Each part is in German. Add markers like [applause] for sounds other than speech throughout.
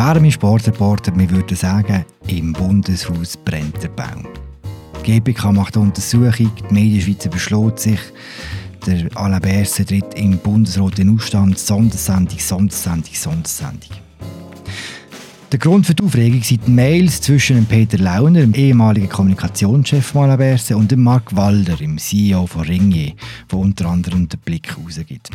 Wir Sportreporter, wir würden sagen, im Bundeshaus brennt der Baum. Die GBK macht eine Untersuchung, die Medienschweizer beschloss sich, der Alain Berset tritt im Bundesrat in Ausstand, Sondersendung, Sondersendung, Sondersendung. Der Grund für die Aufregung sind die Mails zwischen Peter Launer, dem ehemaligen Kommunikationschef von Alain Berset, und Marc Walder, dem CEO von Ringier, der unter anderem den Blick rausgibt.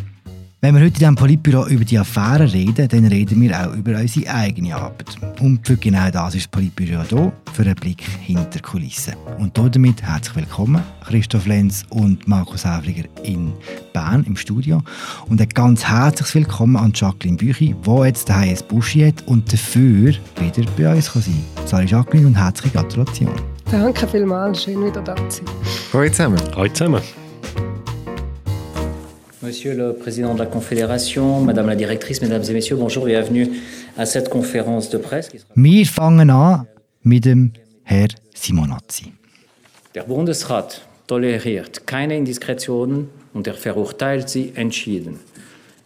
Wenn wir heute in diesem Politbüro über die Affären reden, dann reden wir auch über unsere eigene Arbeit. Und für genau das ist das Politbüro hier, für einen Blick hinter die Kulissen. Und damit herzlich willkommen, Christoph Lenz und Markus Häfliger in Bern im Studio. Und ein ganz herzliches Willkommen an Jacqueline Büchi, die jetzt daheim ein Buschi hat und dafür wieder bei uns sein kann. Salut Jacqueline und herzliche Gratulation. Danke vielmals, schön wieder da zu sein. Hallo zusammen. Hallo zusammen. Monsieur le Président de la Confédération, Madame la Directrice, Mesdames et Messieurs, bonjour, bienvenue à cette conférence de presse. Wir fangen an mit dem Herr Simonazzi. Der Bundesrat toleriert keine Indiskretionen und er verurteilt sie entschieden.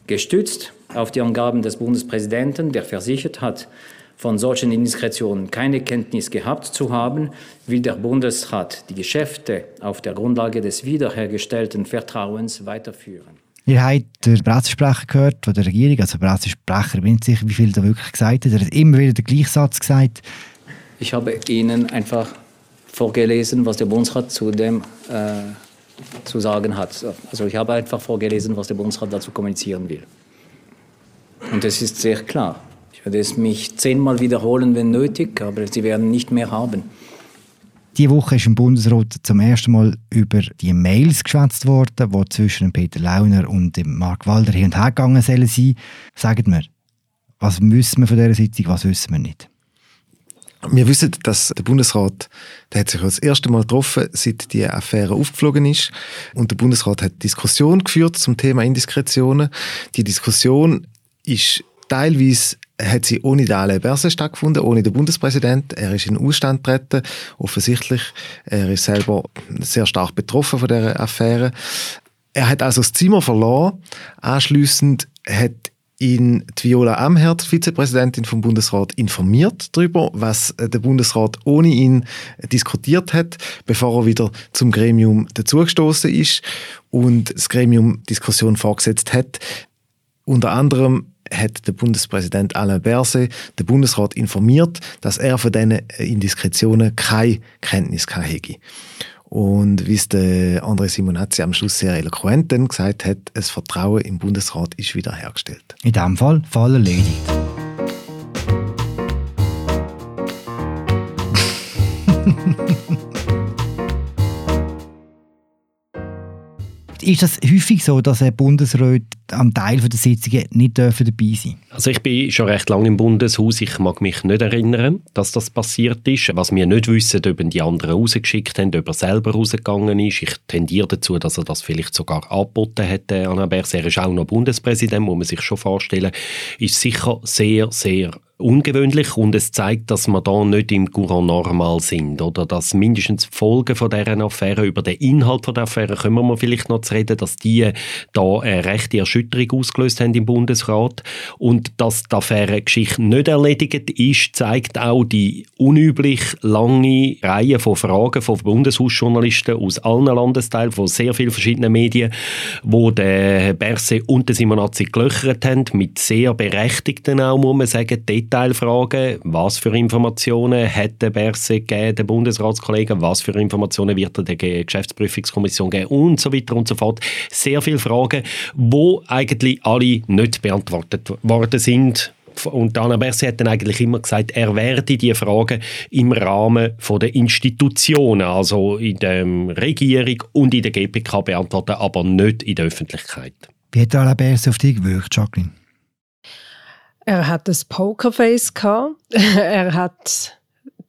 Gestützt auf die Angaben des Bundespräsidenten, der versichert hat, von solchen Indiskretionen keine Kenntnis gehabt zu haben, will der Bundesrat die Geschäfte auf der Grundlage des wiederhergestellten Vertrauens weiterführen. Ihr habt den Pressesprecher gehört von der Regierung, also Pressesprecher, ich bin nicht sicher, wie viel er wirklich gesagt hat. Er hat immer wieder den gleichen Satz gesagt. Ich habe Ihnen einfach vorgelesen, was der Bundesrat zu dem äh, zu sagen hat. Also ich habe einfach vorgelesen, was der Bundesrat dazu kommunizieren will. Und es ist sehr klar. Ich werde es mich zehnmal wiederholen, wenn nötig, aber Sie werden nicht mehr haben. Diese Woche ist im Bundesrat zum ersten Mal über die Mails geschwätzt worden, die zwischen Peter Launer und Mark Walder hin und her gegangen sollen sein. Sagt mir, was wissen wir von dieser Sitzung, was wissen wir nicht? Wir wissen, dass der Bundesrat, der hat sich das erste Mal getroffen, seit die Affäre aufgeflogen ist. Und der Bundesrat hat Diskussion geführt zum Thema Indiskretionen. Die Diskussion ist teilweise hat sie ohne den Alain Berset stattgefunden, ohne den Bundespräsident. Er ist in den Ausstand getreten, offensichtlich. Er ist selber sehr stark betroffen von dieser Affäre. Er hat also das Zimmer verloren. Anschließend hat ihn die Viola Amherd, Vizepräsidentin vom Bundesrat, informiert darüber, was der Bundesrat ohne ihn diskutiert hat, bevor er wieder zum Gremium dazugestoßen ist und das Gremium Diskussion vorgesetzt hat. Unter anderem hat der Bundespräsident Alain Berset den Bundesrat informiert, dass er von diesen Indiskretionen keine Kenntnis hätte. Und wie es der André Simonazzi am Schluss sehr eloquent gesagt hat, das Vertrauen im Bundesrat ist wiederhergestellt. In diesem Fall Fall erledigt. [laughs] Ist das häufig so, dass ein Bundesrat am Teil der Sitzungen nicht dabei sein? Also ich bin schon recht lange im Bundeshaus. Ich mag mich nicht erinnern, dass das passiert ist. Was wir nicht wissen, ob die anderen rausgeschickt haben, ob er selber rausgegangen ist. Ich tendiere dazu, dass er das vielleicht sogar angeboten hätte. Anna Bers, er ist auch noch Bundespräsident, muss man sich schon vorstellen. Ist sicher sehr, sehr ungewöhnlich und es zeigt, dass wir da nicht im Courant normal sind oder? Dass mindestens die Folgen von dieser Affäre, über den Inhalt von der Affäre können wir vielleicht noch zu reden, dass die da eine rechte Erschütterung ausgelöst haben im Bundesrat. Und dass die Affäre-Geschichte nicht erledigt ist, zeigt auch die unüblich lange Reihe von Fragen von Bundeshausjournalisten aus allen Landesteilen, von sehr vielen verschiedenen Medien, wo der Berse und der Simonazzi gelöchert haben, mit sehr berechtigten auch, muss man sagen, Detailfragen. Was für Informationen hat der Berse gegeben, der Bundesratskollegen? Was für Informationen wird er der Geschäftsprüfungskommission geben? Und so weiter und so fort. Sehr viele Fragen, wo eigentlich alle nicht beantwortet worden sind. Und Anna Berse hat dann eigentlich immer gesagt, er werde die Fragen im Rahmen von der Institutionen, also in der Regierung und in der GPK beantworten, aber nicht in der Öffentlichkeit. Wie hat Anna Berse auf dich gewirkt, Jacqueline? Er hat das Pokerface gehabt. [laughs] er hat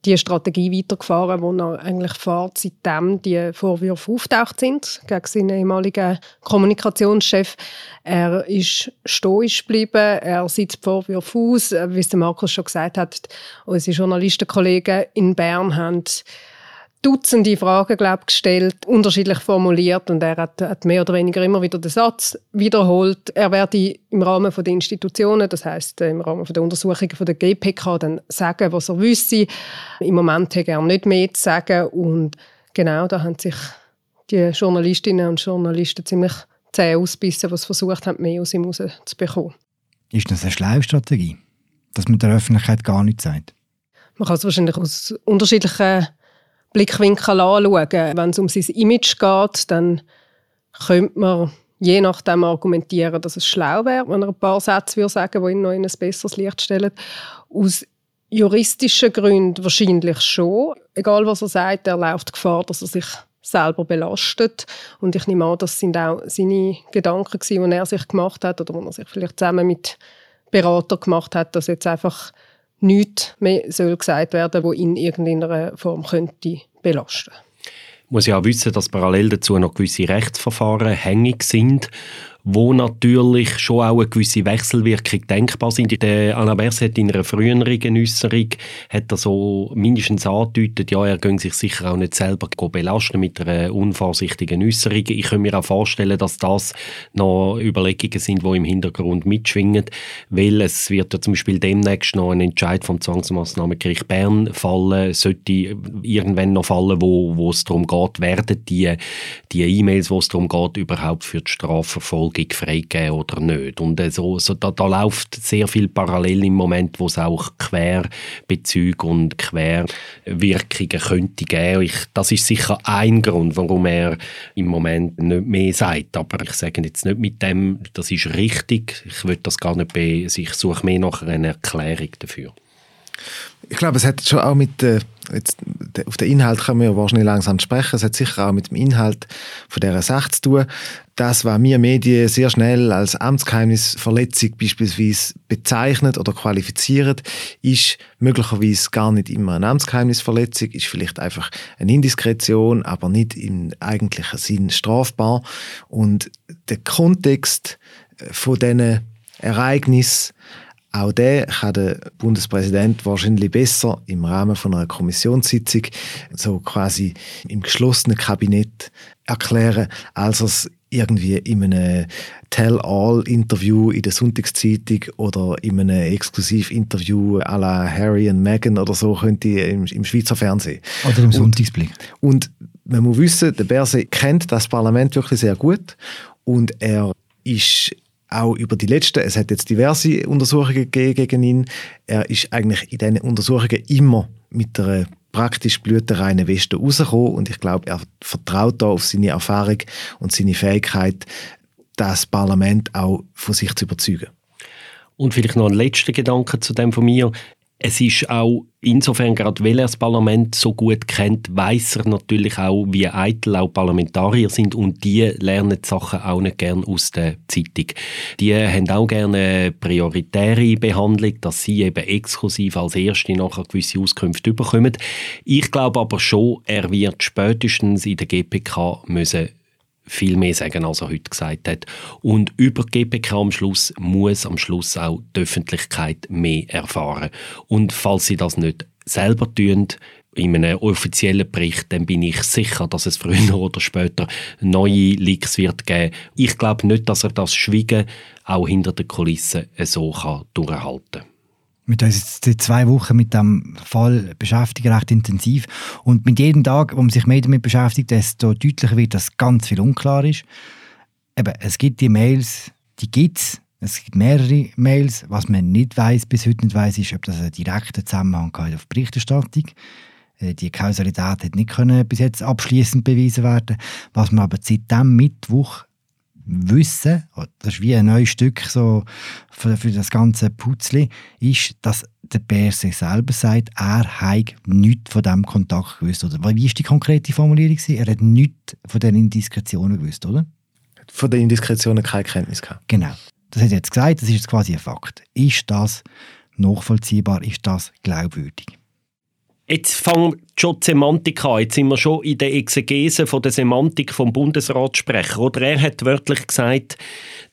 die Strategie weitergefahren, die er eigentlich fährt, seitdem die Vorwürfe auftaucht sind gegen seinen ehemaligen Kommunikationschef. Er ist stoisch geblieben, er sieht die Vorwürfe aus. Wie es Markus schon gesagt hat, unsere Journalistenkollegen in Bern haben Dutzende Fragen glaub, gestellt, unterschiedlich formuliert und er hat, hat, mehr oder weniger immer wieder den Satz wiederholt. Er werde im Rahmen der Institutionen, das heißt im Rahmen der Untersuchungen von der GPK, dann sagen, was er wüsste. Im Moment hat er nicht mehr zu sagen und genau da haben sich die Journalistinnen und Journalisten ziemlich zäh ausbissen, die versucht haben, mehr aus ihm rauszubekommen. Ist das eine schlaue Strategie, dass man der Öffentlichkeit gar nichts sagt? Man kann es wahrscheinlich aus unterschiedlichen Blickwinkeln anschauen. Wenn es um sein Image geht, dann könnte man je nachdem argumentieren, dass es schlau wäre, wenn er ein paar Sätze würde sagen die ihn noch in ein besseres Licht stellen. Aus juristischen Gründen wahrscheinlich schon. Egal was er sagt, er läuft Gefahr, dass er sich selber belastet. Und ich nehme an, das sind auch seine Gedanken, die er sich gemacht hat oder die er sich vielleicht zusammen mit Berater gemacht hat, dass jetzt einfach nichts mehr soll gesagt werden soll, ihn in irgendeiner Form könnte belasten könnte. muss ja auch wissen, dass parallel dazu noch gewisse Rechtsverfahren hängig sind wo natürlich schon auch eine gewisse Wechselwirkung denkbar sind. Der Anna Bers hat in einer früheren Äußerung hat er so mindestens angedeutet, ja, er gönnt sich sicher auch nicht selber belasten mit einer unvorsichtigen Äußerung. Ich kann mir auch vorstellen, dass das noch Überlegungen sind, die im Hintergrund mitschwingen, weil es wird ja zum Beispiel demnächst noch ein Entscheid vom Zwangsmaßnahmengericht Bern fallen, sollte irgendwann noch fallen, wo, wo es darum geht, werden die, die E-Mails, wo es darum geht, überhaupt für die Strafverfolgung Verfolgung freigeben oder nicht. Und äh, so, so, da, da läuft sehr viel parallel im Moment, wo es auch Querbezüge und Querwirkungen könnte geben. Ich, das ist sicher ein Grund, warum er im Moment nicht mehr sagt. Aber ich sage jetzt nicht mit dem, das ist richtig. Ich will das gar nicht be ich suche mehr nach einer Erklärung dafür. Ich glaube, es hat schon auch mit äh, jetzt, auf den Inhalt können wir ja wahrscheinlich langsam sprechen. Es hat sicher auch mit dem Inhalt von dieser Sache zu tun. Das, was wir Medien sehr schnell als Amtsgeheimnisverletzung beispielsweise bezeichnet oder qualifiziert, ist möglicherweise gar nicht immer eine Amtsgeheimnisverletzung, ist vielleicht einfach eine Indiskretion, aber nicht im eigentlichen Sinn strafbar. Und der Kontext von diesen Ereignissen auch der kann der Bundespräsident wahrscheinlich besser im Rahmen von einer Kommissionssitzung so quasi im geschlossenen Kabinett erklären, als es irgendwie in einem Tell-All-Interview in der Sonntagszeitung oder in einem Exklusiv-Interview à la Harry und Meghan oder so könnte im, im Schweizer Fernsehen. Oder im Sonntagsblick. Und, und man muss wissen, der Berse kennt das Parlament wirklich sehr gut und er ist auch über die letzten, es hat jetzt diverse Untersuchungen gegeben gegen ihn, er ist eigentlich in diesen Untersuchungen immer mit einer praktisch blütenreinen Weste rausgekommen und ich glaube, er vertraut da auf seine Erfahrung und seine Fähigkeit, das Parlament auch von sich zu überzeugen. Und vielleicht noch ein letzter Gedanke zu dem von mir. Es ist auch insofern, gerade weil er das Parlament so gut kennt, weiß er natürlich auch, wie eitel auch Parlamentarier sind und die lernen die Sachen auch nicht gern aus der Zeitung. Die haben auch gerne prioritäre Behandlung, dass sie eben exklusiv als Erste nachher gewisse Auskünfte bekommen. Ich glaube aber schon, er wird spätestens in der GPK müssen viel mehr sagen, als er heute gesagt hat. Und über GPK am Schluss muss am Schluss auch die Öffentlichkeit mehr erfahren. Und falls sie das nicht selber tun, in einem offiziellen Bericht, dann bin ich sicher, dass es früher [laughs] oder später neue Leaks wird geben. Ich glaube nicht, dass er das Schweigen auch hinter den Kulissen so durchhalten kann mit uns jetzt seit zwei Wochen mit dem Fall beschäftigen, recht intensiv. Und mit jedem Tag, wo man sich mehr damit beschäftigt, desto deutlicher wird, dass ganz viel unklar ist. Eben, es gibt die Mails, die gibt es. Es gibt mehrere Mails. Was man nicht weiß, bis heute nicht weiß, ist, ob das einen direkten Zusammenhang hat auf Berichterstattung. Äh, die Kausalität hat nicht können bis jetzt abschließend bewiesen werden. Was man aber seit dem Mittwoch wissen, das ist wie ein neues Stück so für, für das ganze Putzli, ist, dass der Bär sich selber sagt, er hat nichts von diesem Kontakt gewusst. Oder wie ist die konkrete Formulierung? Er hat nichts von den Indiskretionen gewusst, oder? Von den Indiskretionen keine Kenntnis gehabt. Genau. Das hat er jetzt gesagt, das ist jetzt quasi ein Fakt. Ist das nachvollziehbar? Ist das glaubwürdig? Jetzt fängt schon die Semantik an. Jetzt sind wir schon in der Exegese von der Semantik vom Bundesratssprecher. Oder er hat wörtlich gesagt,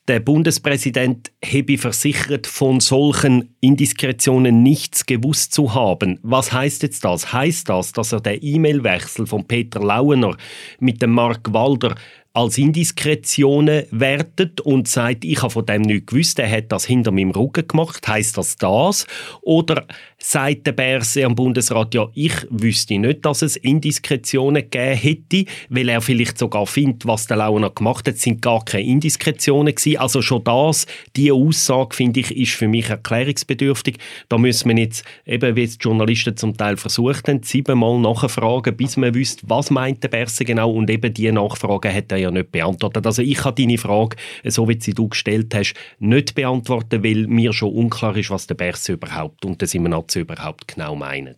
der Bundespräsident habe versichert, von solchen Indiskretionen nichts gewusst zu haben. Was heißt jetzt das? Heißt das, dass er den E-Mail-Wechsel von Peter Lauener mit dem Mark Walder als Indiskretionen wertet und sagt, ich habe von dem nichts gewusst, er hat das hinter meinem Rücken gemacht, heißt das das? Oder sagt der Berse am Bundesrat, ja, ich wüsste nicht, dass es Indiskretionen gegeben hätte, weil er vielleicht sogar findet, was der Launer gemacht hat, sind gar keine Indiskretionen gewesen. Also schon das, diese Aussage, finde ich, ist für mich erklärungsbedürftig. Da müssen wir jetzt, eben wie es die Journalisten zum Teil versucht haben, siebenmal nachfragen, bis man wüsste, was meint der Berse genau und eben diese Nachfrage hat er ja nicht beantwortet. Also ich habe deine Frage, so wie sie du gestellt hast, nicht beantwortet, weil mir schon unklar ist, was der Berse überhaupt und immer sie überhaupt genau meinen.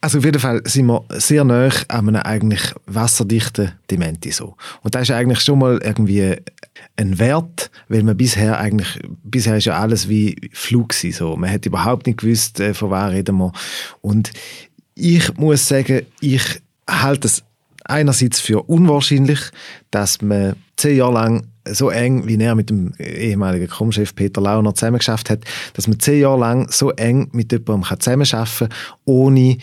Also auf jeden Fall sind wir sehr nah an einem eigentlich wasserdichten Dementi so. Und das ist eigentlich schon mal irgendwie ein Wert, weil man bisher eigentlich, bisher ist ja alles wie Flug so. Man hat überhaupt nicht gewusst, äh, von wer reden wir. Und ich muss sagen, ich halte es einerseits für unwahrscheinlich, dass man zehn Jahre lang so eng, wie er mit dem ehemaligen Krummchef Peter Launer zusammengeschafft hat, dass man zehn Jahre lang so eng mit jemandem zusammenarbeiten kann, ohne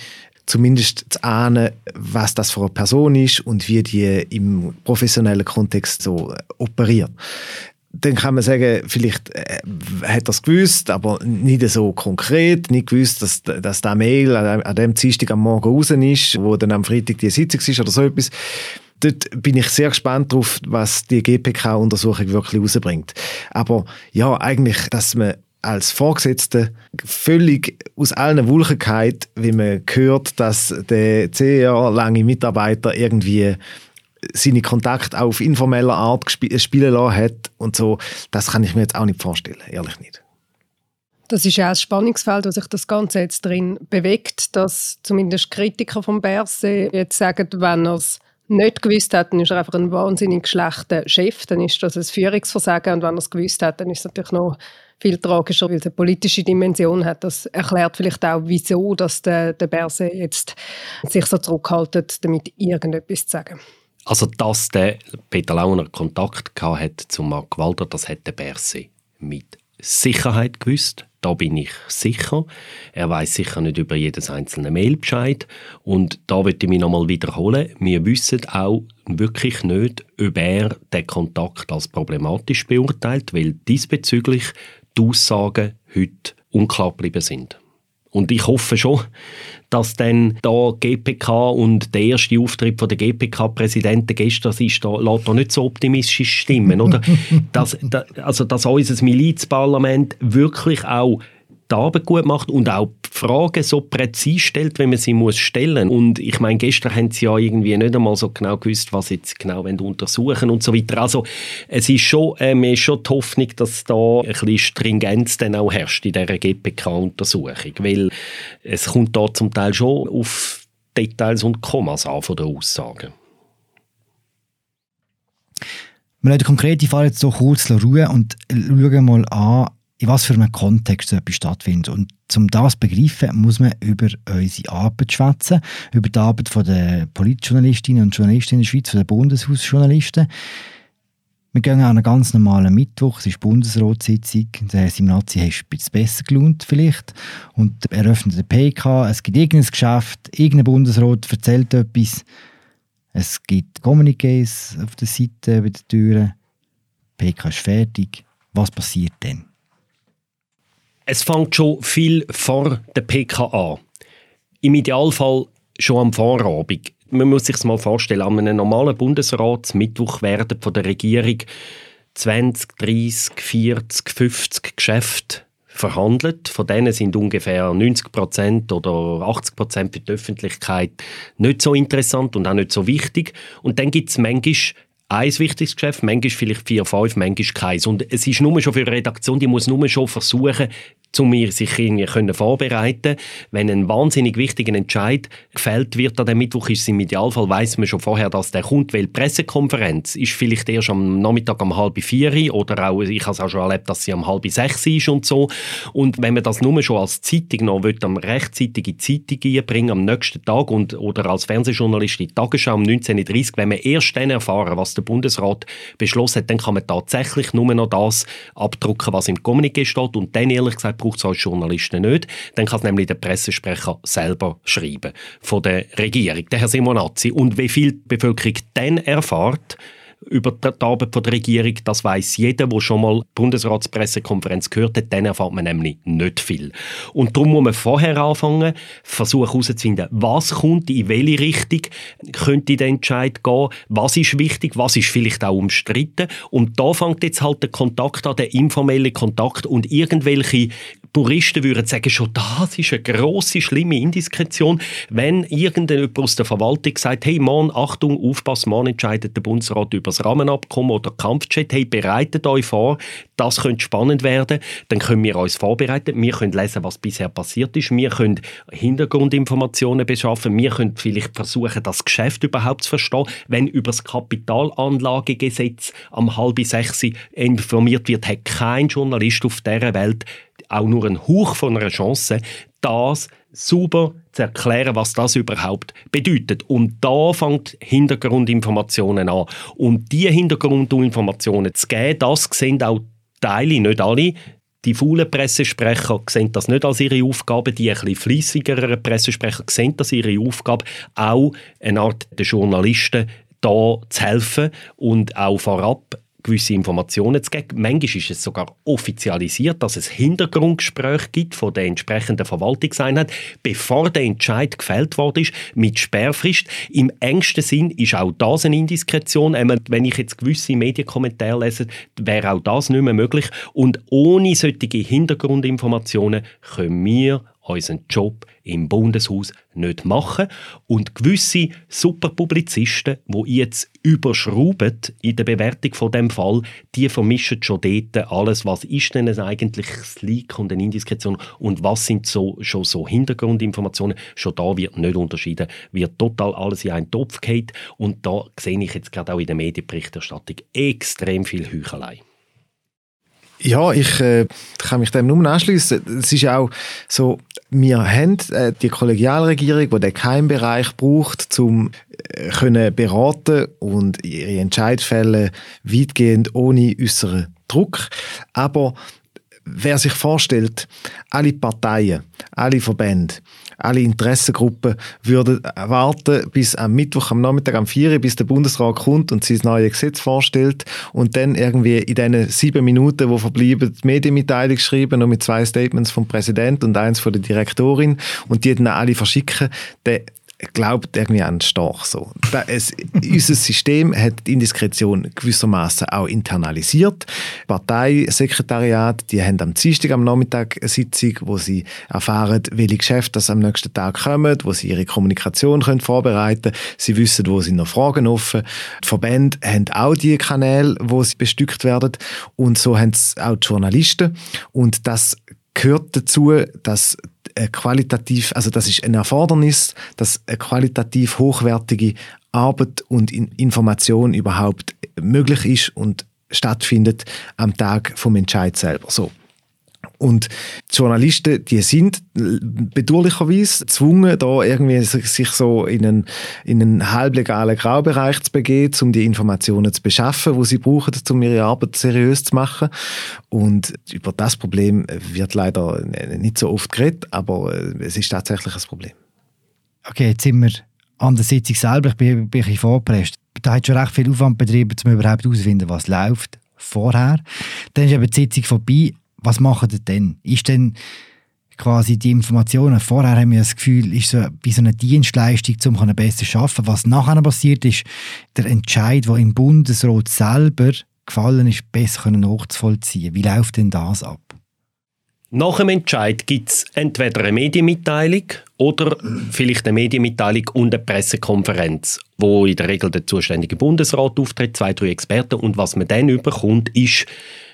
zumindest zu ahnen, was das für eine Person ist und wie die im professionellen Kontext so operiert. Dann kann man sagen, vielleicht äh, hat er es gewusst, aber nicht so konkret, nicht gewusst, dass, dass der Mail an, an dem Dienstag am Morgen raus ist, wo dann am Freitag die Sitzung ist oder so etwas dort bin ich sehr gespannt darauf, was die GPK-Untersuchung wirklich rausbringt. Aber ja, eigentlich, dass man als Vorgesetzte völlig aus allen geht, wie man hört, dass der zehn Jahre lange Mitarbeiter irgendwie seine Kontakte auf informeller Art spielen lassen hat und so, das kann ich mir jetzt auch nicht vorstellen, ehrlich nicht. Das ist ja ein Spannungsfeld, wo sich das Ganze jetzt drin bewegt, dass zumindest Kritiker vom Berse jetzt sagen, wenn er es nicht gewusst hat, dann ist er einfach ein wahnsinnig schlechter Chef, dann ist das ein Führungsversagen und wenn er es gewusst hat, dann ist es natürlich noch viel tragischer, weil es eine politische Dimension hat. Das erklärt vielleicht auch, wieso dass der, der Berse jetzt sich so zurückhaltet, damit irgendetwas zu sagen. Also, dass der Peter Launer Kontakt hat zu Mark Walder, das hat der Berse mit Sicherheit gewusst. Da bin ich sicher. Er weiß sicher nicht über jedes einzelne Mail Bescheid. Und da möchte ich mich nochmal wiederholen. Wir wissen auch wirklich nicht, ob er den Kontakt als problematisch beurteilt, weil diesbezüglich die Aussagen heute unklar geblieben sind. Und ich hoffe schon, dass dann da GPK und der erste Auftritt von der GPK-Präsidenten gestern ist, da lässt da nicht so optimistisch stimmen, oder? [laughs] dass, da, also, dass unser Milizparlament wirklich auch die Arbeit gut macht und auch Fragen so präzise stellt, wenn man sie muss stellen Und ich meine, gestern haben sie ja irgendwie nicht einmal so genau gewusst, was jetzt genau untersuchen und so weiter. Also es ist schon, äh, mir ist schon die Hoffnung, dass da ein bisschen Stringenz dann auch herrscht in dieser GPK-Untersuchung, weil es kommt da zum Teil schon auf Details und Kommas an von den Aussagen. Wir lassen den konkreten Fall jetzt so kurz ruhen und schauen mal an, in was für einem Kontext so etwas stattfindet. Und um das zu begreifen, muss man über unsere Arbeit schwätzen, über die Arbeit der Politjournalistinnen und Journalisten in der Schweiz, den Bundeshausjournalisten. Wir gehen an einen ganz normalen Mittwoch, es ist Bundesratssitzung, der Herr Simnazi ist ein bisschen besser gelohnt vielleicht und eröffnet den PK, es gibt irgendein Geschäft, irgendein Bundesrat erzählt etwas, es gibt Communiques auf der Seite, bei den Türen, PK ist fertig, was passiert denn? Es fängt schon viel vor der PK an. Im Idealfall schon am Vorabend. Man muss sich mal vorstellen, an einem normalen Bundesratsmittwoch werden von der Regierung 20, 30, 40, 50 Geschäfte verhandelt. Von denen sind ungefähr 90 Prozent oder 80 Prozent für die Öffentlichkeit nicht so interessant und auch nicht so wichtig. Und dann gibt es manchmal ein wichtiges Geschäft, manchmal vielleicht vier, fünf, manchmal keins. Und es ist nur schon für eine Redaktion, die muss nur schon versuchen, um sich irgendwie können Wenn ein wahnsinnig wichtiger Entscheid gefällt wird an dem Mittwoch, ist es im Idealfall, weiß man schon vorher, dass der kommt, weil die Pressekonferenz ist vielleicht erst am Nachmittag um halb vier oder auch, ich habe es auch schon erlebt, dass sie um halb sechs ist und so. Und wenn man das nur schon als Zeitung noch will, am rechtzeitig in die Zeitung einbringen, am nächsten Tag und, oder als Fernsehjournalist in die Tagesschau um 19.30 wenn man erst dann erfahren, was der Bundesrat beschlossen hat, dann kann man tatsächlich nur noch das abdrucken, was im Kommuniqué steht und dann, ehrlich gesagt, braucht es als Journalisten nicht. Dann kann es nämlich der Pressesprecher selber schreiben von der Regierung, der Herr Simonazzi. Und wie viel die Bevölkerung dann erfahrt, über die Arbeit der Regierung. Das weiß jeder, der schon mal die Bundesratspressekonferenz gehört hat. Dann erfahrt man nämlich nicht viel. Und darum muss man vorher anfangen, versuchen herauszufinden, was kommt, in welche Richtung könnte der Entscheid gehen, was ist wichtig, was ist vielleicht auch umstritten. Und da fängt jetzt halt der Kontakt an, der informelle Kontakt und irgendwelche Puristen würden sagen, schon das ist eine grosse, schlimme Indiskretion, wenn irgendjemand aus der Verwaltung sagt, hey Mann, Achtung, aufpass, Mann entscheidet der Bundesrat über das Rahmenabkommen oder Kampfjet, hey, bereitet euch vor, das könnte spannend werden, dann können wir uns vorbereiten, wir können lesen, was bisher passiert ist, wir können Hintergrundinformationen beschaffen, wir können vielleicht versuchen, das Geschäft überhaupt zu verstehen, wenn über das Kapitalanlagegesetz am halb sechs informiert wird, hat kein Journalist auf dieser Welt auch nur ein Hauch von einer Chance, das super zu erklären, was das überhaupt bedeutet. Und da fängt Hintergrundinformationen an. Und diese Hintergrundinformationen zu geben, das sehen auch Teile, nicht alle, die faulen Pressesprecher sehen das nicht als ihre Aufgabe, die ein bisschen fleissigeren Pressesprecher sehen das ihre Aufgabe, auch eine Art der Journalisten da zu helfen und auch vorab gewisse Informationen zu geben. Manchmal ist es sogar offizialisiert, dass es Hintergrundgespräche gibt von der entsprechenden Verwaltungseinheit, bevor der Entscheid gefällt worden ist, mit Sperrfrist. Im engsten Sinn ist auch das eine Indiskretion. Wenn ich jetzt gewisse Medienkommentare lese, wäre auch das nicht mehr möglich. Und ohne solche Hintergrundinformationen können wir unseren Job im Bundeshaus nicht machen. Und gewisse Superpublizisten, die jetzt überschrauben in der Bewertung von dem Fall, die vermischen schon dort alles, was ist denn eigentlich das Leak und eine Indiskretion und was sind so, schon so Hintergrundinformationen. Schon da wird nicht unterschieden, wird total alles in einen Topf gehalten und da sehe ich jetzt gerade auch in der Medienberichterstattung extrem viel Heuchelei. Ja, ich äh, kann mich dem nur anschließen. Es ist auch so, wir haben äh, die Kollegialregierung, die den Keimbereich braucht, um äh, können beraten und ihre Entscheidfälle weitgehend ohne äußeren Druck. Aber wer sich vorstellt, alle Parteien, alle Verbände, alle Interessengruppen würden warten bis am Mittwoch am Nachmittag am 4 bis der Bundesrat kommt und sein neues Gesetz vorstellt und dann irgendwie in diesen sieben Minuten, wo verbleiben, die Medienmitteilung schreiben und mit zwei Statements vom Präsident und eins von der Direktorin und die dann alle verschicken, dann glaubt irgendwie an Storch so. Es, unser System hat die Indiskretion gewissermaßen auch internalisiert. Parteisekretariat, die haben am Dienstag am Nachmittag eine Sitzung, wo sie erfahren, welche Geschäfte am nächsten Tag kommen, wo sie ihre Kommunikation können vorbereiten können. Sie wissen, wo sind noch Fragen offen. Die Verbände haben auch die Kanäle, wo sie bestückt werden und so haben es auch die Journalisten und das gehört dazu, dass qualitativ, also das ist ein Erfordernis, dass eine qualitativ hochwertige Arbeit und Information überhaupt möglich ist und stattfindet am Tag vom Entscheid selber. So. Und die Journalisten, die sind bedauerlicherweise gezwungen, da irgendwie sich so in einen, in einen halblegalen Graubereich zu begeben, um die Informationen zu beschaffen, die sie brauchen, um ihre Arbeit seriös zu machen. Und über das Problem wird leider nicht so oft geredet, aber es ist tatsächlich ein Problem. Okay, jetzt sind wir an der Sitzung selber. Ich bin, bin ein bisschen vorgepresst. Da hat schon recht viel Aufwand betrieben, um überhaupt herauszufinden, was läuft vorher. Dann ist eben die Sitzung vorbei was machen ihr denn? Ist denn quasi die Informationen, vorher haben wir das Gefühl, ist so wie so eine Dienstleistung, um besser zu arbeiten. Was nachher passiert ist, der Entscheid, der im Bundesrat selber gefallen ist, besser nachzuvollziehen. Wie läuft denn das ab? Nach dem Entscheid gibt es entweder eine Medienmitteilung oder vielleicht eine Medienmitteilung und eine Pressekonferenz, wo in der Regel der zuständige Bundesrat auftritt, zwei, drei Experten und was man dann überkommt, ist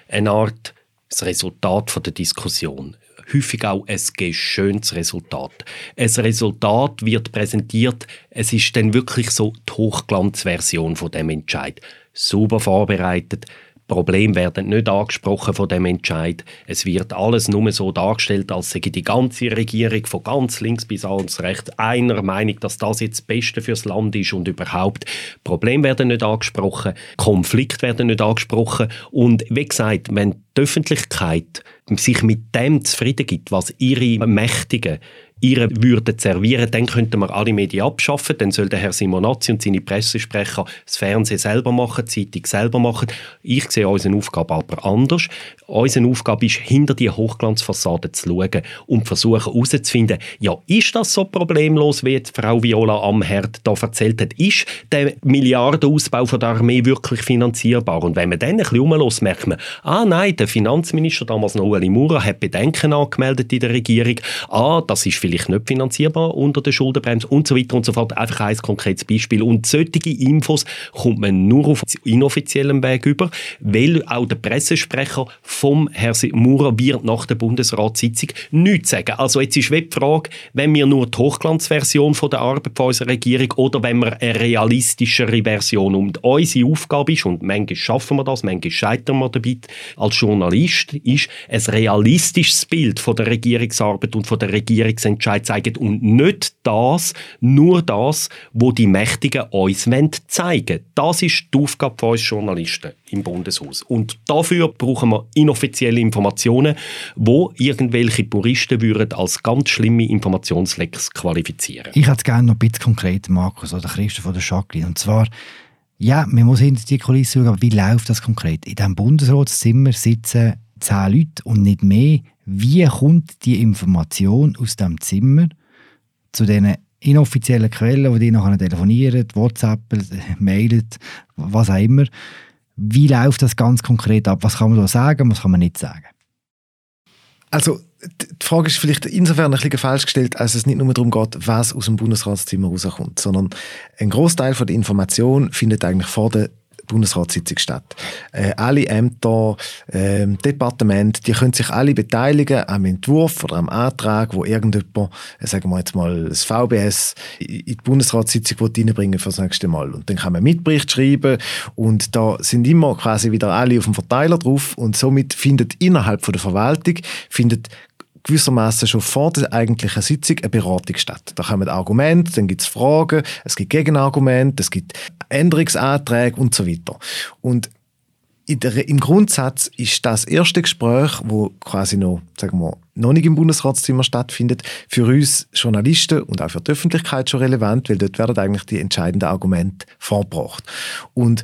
eine Art das Resultat von der Diskussion. häufig auch ein geschöntes Resultat. Ein Resultat wird präsentiert, es ist dann wirklich so die Hochglanzversion von dem Entscheid. Super vorbereitet, Probleme werden nicht angesprochen von dem Entscheid. Es wird alles nur so dargestellt, als sei die ganze Regierung von ganz links bis ganz rechts einer Meinung, dass das jetzt das Beste fürs Land ist und überhaupt. Probleme werden nicht angesprochen, Konflikte werden nicht angesprochen und wie gesagt, wenn die Öffentlichkeit sich mit dem zufrieden gibt, was ihre Mächtigen ihre würden servieren, dann könnten wir alle Medien abschaffen, dann soll der Herr Simonazzi und seine Pressesprecher das Fernsehen selber machen, die Zeitung selber machen. Ich sehe unsere Aufgabe aber anders. Unsere Aufgabe ist, hinter die Hochglanzfassade zu schauen und versuchen herauszufinden, ja, ist das so problemlos, wie Frau Viola Amherd da erzählt hat? Ist der Milliardenausbau von der Armee wirklich finanzierbar? Und wenn man dann ein bisschen rumlässt, merkt man, ah nein, der Finanzminister, damals noch Ueli Maurer, hat Bedenken angemeldet in der Regierung. Ah, das ist nicht finanzierbar unter der Schuldenbremse und so weiter und so fort. Einfach ein konkretes Beispiel. Und solche Infos kommt man nur auf inoffiziellem Weg über, weil auch der Pressesprecher vom Herrn Maurer wird nach der Bundesratssitzung nichts sagen. Also jetzt ist die Frage, wenn wir nur die Hochglanzversion von der Arbeit von unserer Regierung oder wenn wir eine realistischere Version und unsere Aufgabe ist, und manchmal schaffen wir das, manchmal scheitern wir dabei als Journalist, ist ein realistisches Bild von der Regierungsarbeit und von der Regierungsentscheidung Entscheid zeigen und nicht das, nur das, wo die Mächtigen uns zeigen wollen. Das ist die Aufgabe von uns Journalisten im Bundeshaus. Und dafür brauchen wir inoffizielle Informationen, wo irgendwelche Puristen würden als ganz schlimme Informationslecks qualifizieren. Ich hätte gerne noch ein bisschen konkret, Markus oder Christoph oder Jacqueline. Und zwar, ja, man muss hinter die Kulisse schauen, aber wie läuft das konkret? In diesem Bundesratszimmer sitzen zehn Leute und nicht mehr. Wie kommt die Information aus dem Zimmer zu den inoffiziellen Quellen, wo die nachher telefonieren, WhatsApp, [laughs] mailen, was auch immer? Wie läuft das ganz konkret ab? Was kann man da sagen, was kann man nicht sagen? Also die Frage ist vielleicht insofern ein bisschen falsch gestellt, als es nicht nur darum geht, was aus dem Bundesratszimmer rauskommt, sondern ein Großteil der Information findet eigentlich vor der Bundesratssitzung statt. Äh, alle Ämter, äh, Departemente, die können sich alle beteiligen am Entwurf oder am Antrag, wo irgendjemand, äh, sagen wir jetzt mal, das VBS in die Bundesratssitzung reinbringen für das nächste Mal. Und dann kann man Mitbericht schreiben und da sind immer quasi wieder alle auf dem Verteiler drauf und somit findet innerhalb von der Verwaltung findet gewissermaßen schon vor der eigentlichen Sitzung eine Beratung statt. Da kommen Argumente, dann gibt es Fragen, es gibt Gegenargumente, es gibt Änderungsanträge und so weiter. Und der, im Grundsatz ist das erste Gespräch, wo quasi noch, sagen wir, noch nicht im Bundesratszimmer stattfindet, für uns Journalisten und auch für die Öffentlichkeit schon relevant, weil dort werden eigentlich die entscheidenden Argumente vorgebracht. Und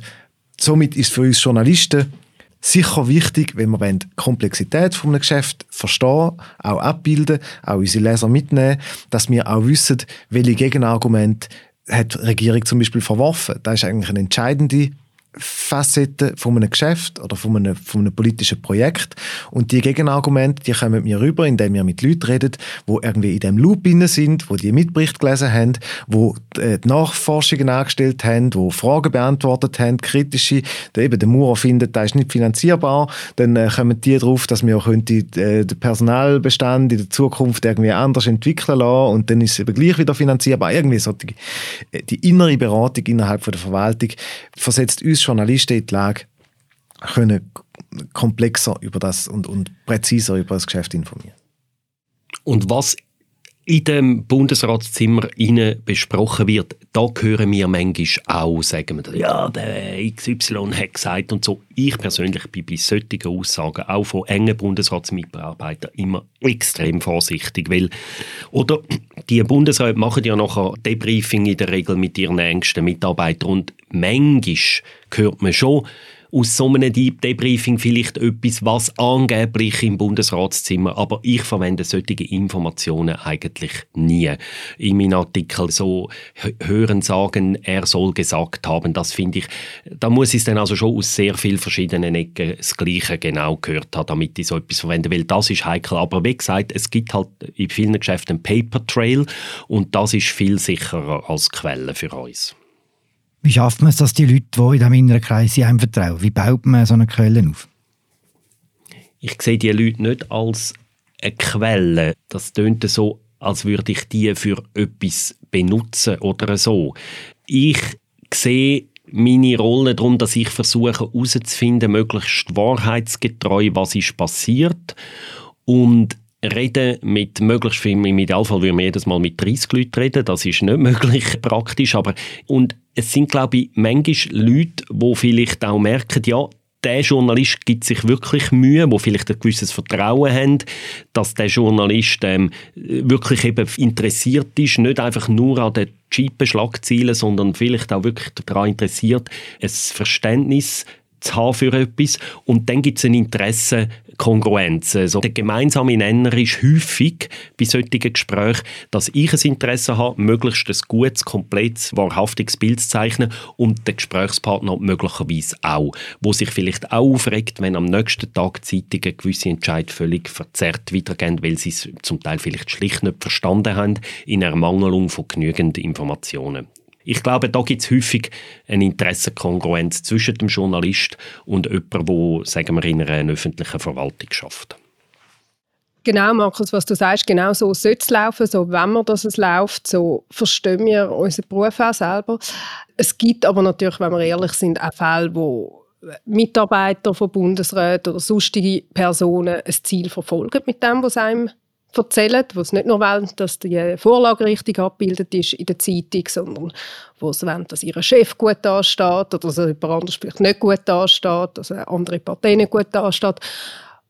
somit ist für uns Journalisten sicher wichtig, wenn wir die Komplexität von einem Geschäft verstehen, auch abbilden, auch unsere Leser mitnehmen, dass wir auch wissen, welche Gegenargumente hat die Regierung zum Beispiel verworfen. Das ist eigentlich eine entscheidende Facetten von einem Geschäft oder von einem, von einem politischen Projekt. Und die Gegenargumente, die kommen mir rüber, indem wir mit Leuten reden, die irgendwie in dem Loop sind, wo die Mitbericht gelesen haben, wo äh, die Nachforschungen angestellt haben, wo Fragen beantwortet haben, kritische. Der, eben der Maurer findet, das ist nicht finanzierbar. Dann äh, kommen die darauf, dass wir könnte, äh, den Personalbestand in der Zukunft irgendwie anders entwickeln lassen und dann ist es eben gleich wieder finanzierbar. Irgendwie so die, die innere Beratung innerhalb von der Verwaltung versetzt uns Journalisten in die Lage, können komplexer über das und, und präziser über das Geschäft informieren. Und was in dem Bundesratszimmer besprochen wird, da hören wir manchmal auch, sagen wir, ja, der XY hat gesagt und so. Ich persönlich bin bei solchen Aussagen, auch von engen Bundesratsmitarbeitern, immer extrem vorsichtig, weil, oder, die Bundesräte machen ja nachher Debriefing in der Regel mit ihren engsten Mitarbeitern und manchmal hört man schon, aus so einem Deep Debriefing vielleicht etwas, was angeblich im Bundesratszimmer, aber ich verwende solche Informationen eigentlich nie. In meinen Artikeln so hören sagen, er soll gesagt haben, das finde ich, da muss ich es dann also schon aus sehr vielen verschiedenen Ecken das Gleiche genau gehört haben, damit ich so etwas verwende, weil das ist heikel. Aber wie gesagt, es gibt halt in vielen Geschäften Paper Trail und das ist viel sicherer als Quelle für uns. Wie schafft man es, dass die Leute, die in diesem inneren Kreis einem vertrauen, wie baut man so eine Quelle auf? Ich sehe die Leute nicht als eine Quelle, das tönt so, als würde ich die für etwas benutzen oder so. Ich sehe meine Rolle darum, dass ich versuche herauszufinden, möglichst wahrheitsgetreu, was ist passiert und reden mit möglichst viel, im Idealfall würden wir jedes Mal mit 30 Leuten reden, das ist nicht [laughs] möglich praktisch, aber und es sind glaube ich manchmal Leute, die vielleicht auch merken, ja, der Journalist gibt sich wirklich Mühe, wo vielleicht ein gewisses Vertrauen haben, dass der Journalist ähm, wirklich eben interessiert ist, nicht einfach nur an den cheapen Schlagzeilen, sondern vielleicht auch wirklich daran interessiert, ein Verständnis zu haben für etwas. Und dann gibt es eine Interessenkongruenz. Also der gemeinsame Nenner ist häufig bei solchen Gesprächen, dass ich ein Interesse habe, möglichst ein gutes, komplettes, wahrhaftiges Bild zu zeichnen und der Gesprächspartner möglicherweise auch, wo sich vielleicht auch aufregt, wenn am nächsten Tag Zeitungen gewisse Entscheid völlig verzerrt weitergehen, weil sie es zum Teil vielleicht schlicht nicht verstanden haben, in Ermangelung von genügend Informationen. Ich glaube, da gibt es häufig eine Interessenkongruenz zwischen dem Journalist und jemandem, der, sagen wir, in einer öffentlichen Verwaltung schafft. Genau, Markus, was du sagst, genau so sollte es laufen, so wenn man das es läuft, so verstehen wir unseren Beruf auch selber. Es gibt aber natürlich, wenn wir ehrlich sind, auch Fälle, wo Mitarbeiter von Bundesräten oder sonstige Personen ein Ziel verfolgen mit dem, was einem erzählen, wo es nicht nur wollen, dass die Vorlage richtig abgebildet ist in der Zeitung, sondern wo sie wollen, dass ihr Chef gut dasteht oder dass jemand anderes vielleicht nicht gut dasteht, dass eine andere Partei nicht gut dasteht.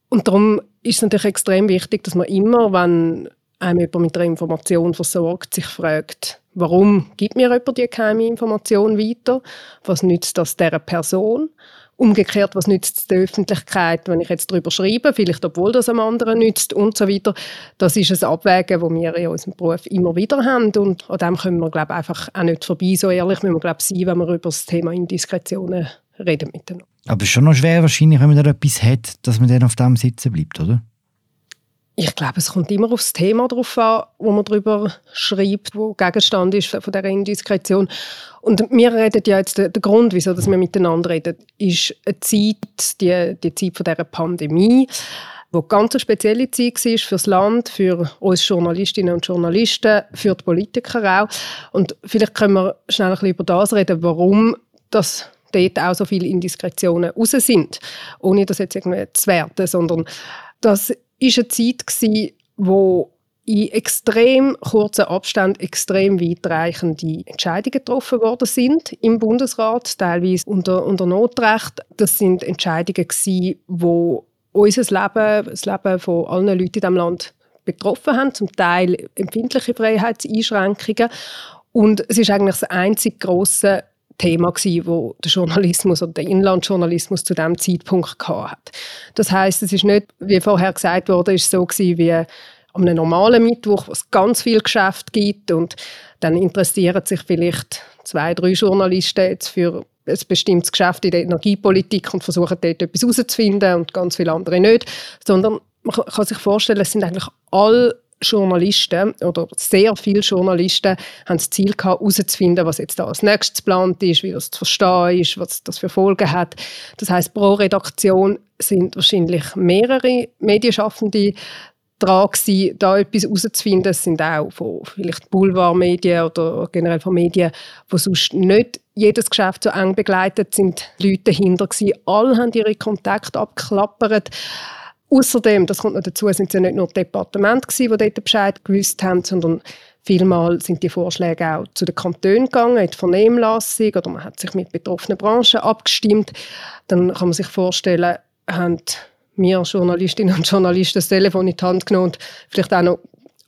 Und darum ist es natürlich extrem wichtig, dass man immer, wenn einem jemand mit einer Information versorgt, sich fragt, warum gibt mir jemand die geheime Information weiter? Was nützt das dieser Person? Umgekehrt, was nützt es der Öffentlichkeit, wenn ich jetzt darüber schreibe, vielleicht obwohl das einem anderen nützt und so weiter. Das ist ein Abwägen, das wir in unserem Beruf immer wieder haben und an dem können wir, glaube ich, einfach auch nicht vorbei. So ehrlich müssen wir, glaube ich, sein, wenn wir über das Thema Indiskretionen reden miteinander. Aber es ist schon noch schwer wahrscheinlich, wenn man da etwas hat, dass man dann auf dem sitzen bleibt, oder? Ich glaube, es kommt immer aufs Thema drauf an, wo man darüber schreibt, wo Gegenstand ist von dieser Indiskretion. Und wir reden ja jetzt, der, Grund, wieso dass wir miteinander reden, ist eine Zeit, die, die Zeit von dieser Pandemie, wo ganz eine spezielle Zeit war für das Land, für uns Journalistinnen und Journalisten, für die Politiker auch. Und vielleicht können wir schnell ein bisschen über das reden, warum das dort auch so viele Indiskretionen raus sind. Ohne das jetzt irgendwie zu werten, sondern das ist eine Zeit gewesen, wo in extrem kurzen Abständen extrem weitreichende Entscheidungen getroffen worden sind im Bundesrat, teilweise unter, unter Notrecht. Das sind Entscheidungen wo unser Leben, das Leben von allen Leuten in diesem Land betroffen haben, zum Teil empfindliche Freiheitseinschränkungen. Und es ist eigentlich das einzige große Thema gewesen, wo der Journalismus oder der Inlandjournalismus zu dem Zeitpunkt hat. Das heißt, es ist nicht, wie vorher gesagt wurde, ist so gewesen wie am normalen Mittwoch, wo es ganz viel Geschäft gibt und dann interessieren sich vielleicht zwei, drei Journalisten jetzt für ein bestimmtes Geschäft in der Energiepolitik und versuchen dort etwas herauszufinden und ganz viele andere nicht, sondern man kann sich vorstellen, es sind eigentlich alle Journalisten oder sehr viele Journalisten haben das Ziel gehabt, herauszufinden, was jetzt da als nächstes geplant ist, wie das zu verstehen ist, was das für Folgen hat. Das heißt, pro Redaktion sind wahrscheinlich mehrere Medienschaffende dran gewesen, da etwas herauszufinden. Es sind auch von vielleicht Boulevardmedien oder generell von Medien, die sonst nicht jedes Geschäft so eng begleitet sind, Leute dahinter gewesen. Alle haben ihre Kontakte abgeklappert Außerdem, das kommt noch dazu, sind es ja nicht nur die Departemente die dort Bescheid gewusst haben, sondern vielmal sind die Vorschläge auch zu den Kantonen gegangen, in die Vernehmlassung oder man hat sich mit betroffenen Branchen abgestimmt. Dann kann man sich vorstellen, haben wir Journalistinnen und Journalisten das Telefon in die Hand genommen und vielleicht auch noch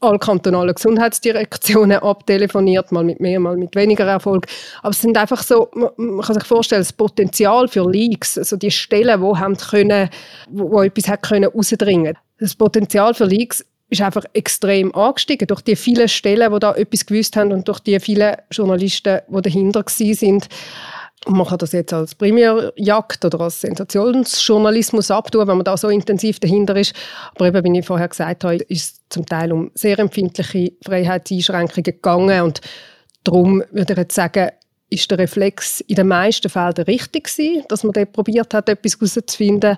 alle kantonalen Gesundheitsdirektionen abtelefoniert, mal mit mehr, mal mit weniger Erfolg. Aber es sind einfach so, man kann sich vorstellen, das Potenzial für Leaks, also die Stellen, wo haben können, wo, wo etwas hat können rausdringen. Das Potenzial für Leaks ist einfach extrem angestiegen durch die vielen Stellen, wo da etwas gewusst haben und durch die vielen Journalisten, die dahinter sind. Kann das jetzt als Primärjagd oder als Sensationsjournalismus abtun, wenn man da so intensiv dahinter ist. Aber eben, wie ich vorher gesagt habe, ist es zum Teil um sehr empfindliche Freiheitseinschränkungen gegangen. Und darum würde ich jetzt sagen, ist der Reflex in den meisten Fällen der richtige gewesen, dass man dort probiert hat, etwas herauszufinden.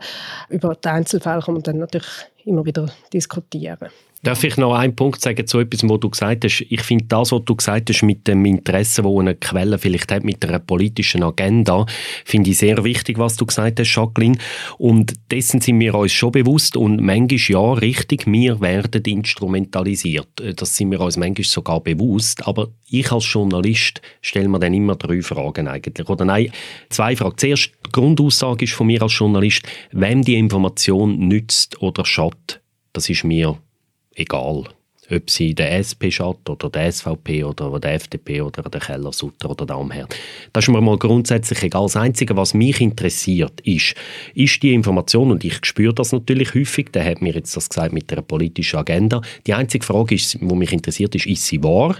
Über die Einzelfälle kann man dann natürlich immer wieder diskutieren. Darf ich noch einen Punkt sagen zu etwas, was du gesagt hast? Ich finde das, was du gesagt hast mit dem Interesse, wo eine Quelle vielleicht hat mit einer politischen Agenda, finde ich sehr wichtig, was du gesagt hast, Jacqueline. Und dessen sind wir uns schon bewusst und manchmal ja, richtig, wir werden instrumentalisiert. Das sind wir uns manchmal sogar bewusst. Aber ich als Journalist stelle mir dann immer drei Fragen eigentlich. Oder nein, zwei Fragen. Zuerst, die Grundaussage ist von mir als Journalist, wem die Information nützt oder schadet, das ist mir egal. Ob sie der SP schaut oder der SVP oder der FDP oder der Keller Sutter oder der Amherd. Das ist mir mal grundsätzlich egal. Das Einzige, was mich interessiert, ist, ist die Information, und ich spüre das natürlich häufig, der hat mir jetzt das gesagt mit der politischen Agenda. Die einzige Frage, ist, die mich interessiert, ist, ist sie wahr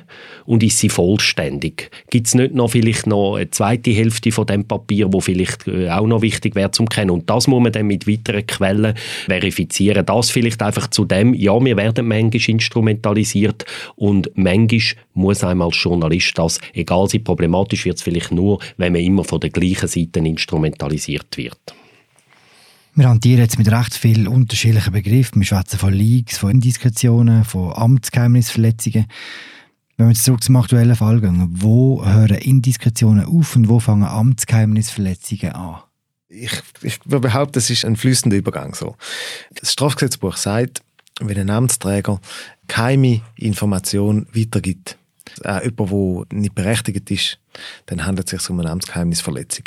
und ist sie vollständig? Gibt es nicht noch vielleicht noch eine zweite Hälfte von dem Papier, wo vielleicht äh, auch noch wichtig wäre zum kennen? Und das muss man dann mit weiteren Quellen verifizieren. Das vielleicht einfach zu dem, ja, wir werden manchmal instrumentalisiert instrumentalisiert und manchmal muss einem als Journalist das, egal wie problematisch wird es vielleicht nur, wenn man immer von der gleichen Seite instrumentalisiert wird. Wir hantieren jetzt mit recht vielen unterschiedlichen Begriffen. Wir schwätzen von Leaks, von Indiskretionen, von Amtsgeheimnisverletzungen. Wenn wir jetzt zurück zum aktuellen Fall gehen, wo hören Indiskretionen auf und wo fangen Amtsgeheimnisverletzungen an? Ich, ich behaupte, das ist ein fließender Übergang so. Das Strafgesetzbuch sagt, wenn ein Amtsträger keine Information weitergibt, äh, jemand, der nicht berechtigt ist, dann handelt es sich um eine Amtsgeheimnisverletzung.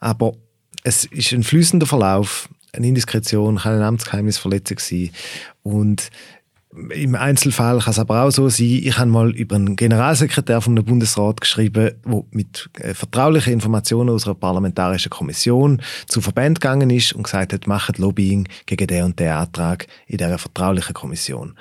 Aber es ist ein fließender Verlauf. Eine Indiskretion kann eine Amtsgeheimnisverletzung sein. Und im Einzelfall kann es aber auch so sein, ich habe mal über einen Generalsekretär vom Bundesrat geschrieben, der mit äh, vertraulichen Informationen aus einer parlamentarischen Kommission zu Verband gegangen ist und gesagt hat, macht Lobbying gegen den und den Antrag in dieser vertraulichen Kommission.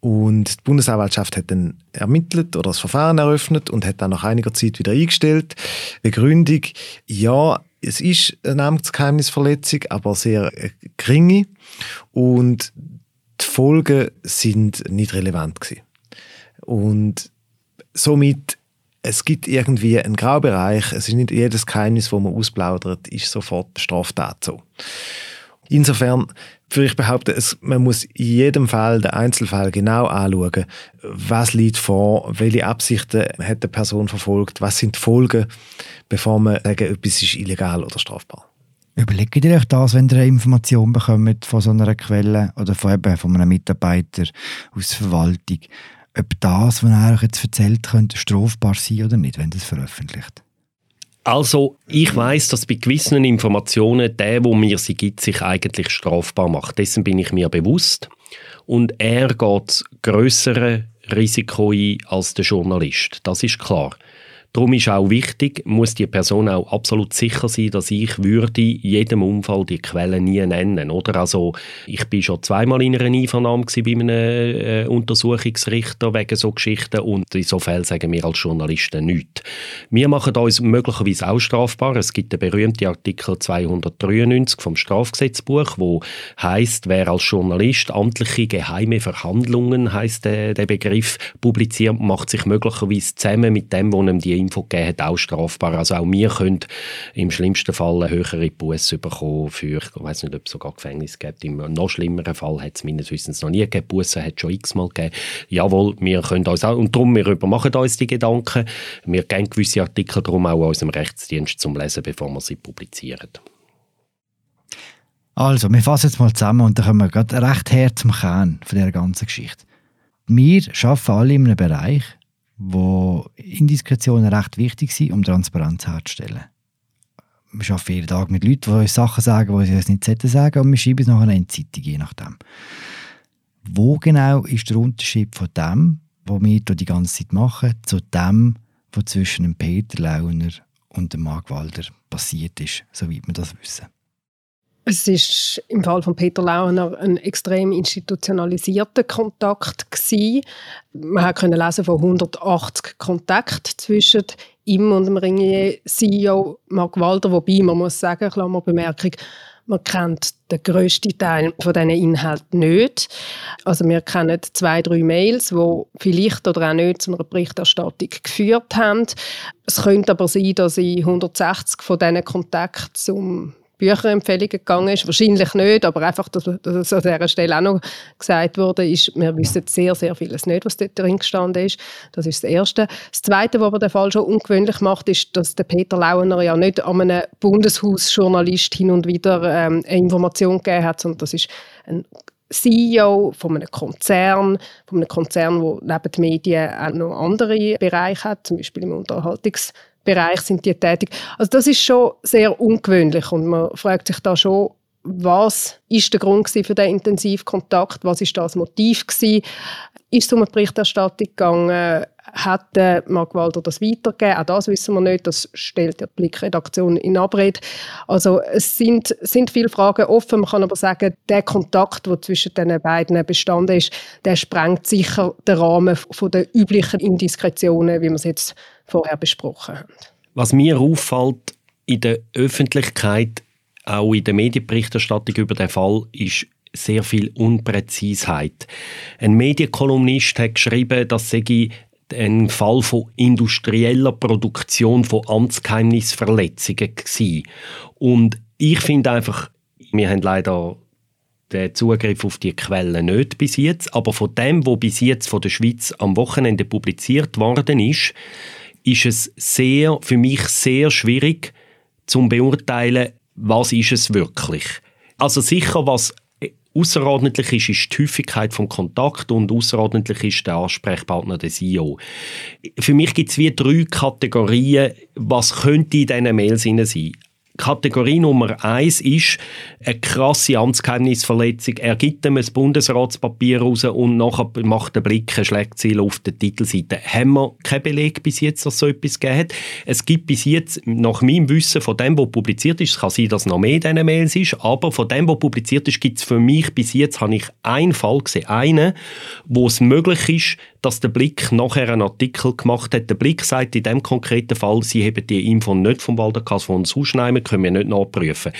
Und die Bundesanwaltschaft hat dann ermittelt oder das Verfahren eröffnet und hat dann nach einiger Zeit wieder eingestellt. Begründung, ja, es ist eine Amtsgeheimnisverletzung, aber sehr äh, geringe. Und Folgen sind nicht relevant gewesen. Und somit es gibt irgendwie einen Graubereich. Es ist nicht jedes Geheimnis, wo man ausplaudert, ist sofort Straftat so. Insofern würde ich behaupten, es, man muss in jedem Fall den Einzelfall genau anschauen, was liegt vor, welche Absichten hat die Person verfolgt, was sind die Folgen, bevor man sagt, etwas ist illegal oder strafbar. Überlegt ihr euch das, wenn ihr eine Information bekommt von so einer Quelle oder von, eben von einem Mitarbeiter aus der Verwaltung, ob das, was er euch jetzt erzählt, könnte strafbar sein oder nicht, wenn das veröffentlicht? Also, ich weiß, dass bei gewissen Informationen der, wo mir sie gibt, sich eigentlich strafbar macht. Dessen bin ich mir bewusst. Und er geht größere Risiko ein als der Journalist. Das ist klar. Darum ist auch wichtig, muss die Person auch absolut sicher sein, dass ich würde in jedem Unfall die Quelle nie nennen, oder? Also ich bin schon zweimal in einer Einvernahme bei einem äh, Untersuchungsrichter wegen so Geschichten und in so Fällen sagen wir als Journalisten nichts. Wir machen uns möglicherweise auch strafbar. Es gibt den berühmten Artikel 293 vom Strafgesetzbuch, wo heißt, wer als Journalist amtliche geheime Verhandlungen heißt der, der Begriff publiziert, macht sich möglicherweise zusammen mit dem, wo ihm die Info gegeben hat, auch strafbar. Also auch wir können im schlimmsten Fall eine höhere Buße bekommen für, ich weiß nicht, ob es sogar Gefängnis gibt. Im noch schlimmeren Fall hat es meines Wissens noch nie gegeben. Buße hat es schon x-mal gegeben. Jawohl, wir können uns auch, und darum, wir machen uns die Gedanken. Wir geben gewisse Artikel darum auch unserem Rechtsdienst zum Lesen, bevor wir sie publizieren. Also, wir fassen jetzt mal zusammen und dann kommen wir gerade recht her zum Kern von dieser ganzen Geschichte. Wir arbeiten alle in einem Bereich, wo Indiskretionen recht wichtig sind, um Transparenz herzustellen. Wir arbeiten jeden Tag mit Leuten, die uns Sachen sagen, die sie uns nicht sagen und wir schreiben es nachher in die Zeitung, je nachdem. Wo genau ist der Unterschied von dem, was wir die ganze Zeit machen, zu dem, was zwischen dem Peter Launer und dem Mark Walder passiert ist, soweit wir das wissen? Es ist im Fall von Peter Launer ein extrem institutionalisierter Kontakt gewesen. Man konnte lesen von 180 Kontakten zwischen ihm und dem Ringier CEO Mark Walder, wobei man muss sagen, Klammerbemerkung, Man kennt den grössten Teil von diesen Inhalten nicht. Also wir kennen zwei, drei Mails, die vielleicht oder auch nicht zu einer Berichterstattung geführt haben. Es könnte aber sein, dass in 160 von diesen Kontakten zum Bücherempfehlungen gegangen ist. Wahrscheinlich nicht, aber einfach, dass, dass an dieser Stelle auch noch gesagt wurde, ist, wir wissen sehr, sehr vieles nicht, was dort drin gestanden ist. Das ist das Erste. Das Zweite, was aber den Fall schon ungewöhnlich macht, ist, dass der Peter Launer ja nicht an einem Bundeshausjournalist hin und wieder ähm, eine Information gegeben hat, sondern das ist ein CEO von einem Konzern, von einem Konzern, der neben den Medien auch noch andere Bereiche hat, zum Beispiel im Unterhaltungs- Bereich sind die tätig. Also das ist schon sehr ungewöhnlich und man fragt sich da schon, was ist der Grund für den Intensivkontakt? Was ist das Motiv gewesen? Ist es um eine Berichterstattung gegangen? Hat äh, Mark Walder das weitergegeben? Auch das wissen wir nicht. Das stellt die Blickredaktion in Abrede. Also es sind, sind viele Fragen offen. Man kann aber sagen, der Kontakt, der zwischen den beiden bestanden ist, der sprengt sicher den Rahmen von der üblichen Indiskretionen, wie wir es jetzt vorher besprochen haben. Was mir auffällt in der Öffentlichkeit, auch in der Medienberichterstattung über den Fall, ist sehr viel Unpräzisheit. Ein Medienkolumnist hat geschrieben, dass sei ein Fall von industrieller Produktion von Amtsgeheimnisverletzungen war. Und ich finde einfach, wir haben leider den Zugriff auf die Quellen nicht bis jetzt, aber von dem, was bis jetzt von der Schweiz am Wochenende publiziert worden ist, ist es sehr, für mich sehr schwierig zu beurteilen, was ist es wirklich. Also sicher, was außerordentlich ist, ist die Häufigkeit vom Kontakt und außerordentlich ist der Ansprechpartner der CEO. Für mich gibt es wie drei Kategorien, was könnte in diesen Mails sein. Kategorie Nummer eins ist eine krasse Amtsgeheimnisverletzung. Er gibt ihm ein Bundesratspapier raus und nachher macht der Blick ein Schlagziel auf der Titelseite. Haben wir keinen Beleg bis jetzt, dass so etwas gegeben hat. Es gibt bis jetzt, nach meinem Wissen von dem, was publiziert ist, es kann sein, dass noch mehr in diesen Mails ist, aber von dem, was publiziert ist, gibt es für mich bis jetzt, habe ich einen Fall gesehen, einen, wo es möglich ist, dass der Blick nachher einen Artikel gemacht hat. Der Blick sagt in dem konkreten Fall, sie haben die Info nicht vom Walderkass von Hausschneimer, können wir nicht nachprüfen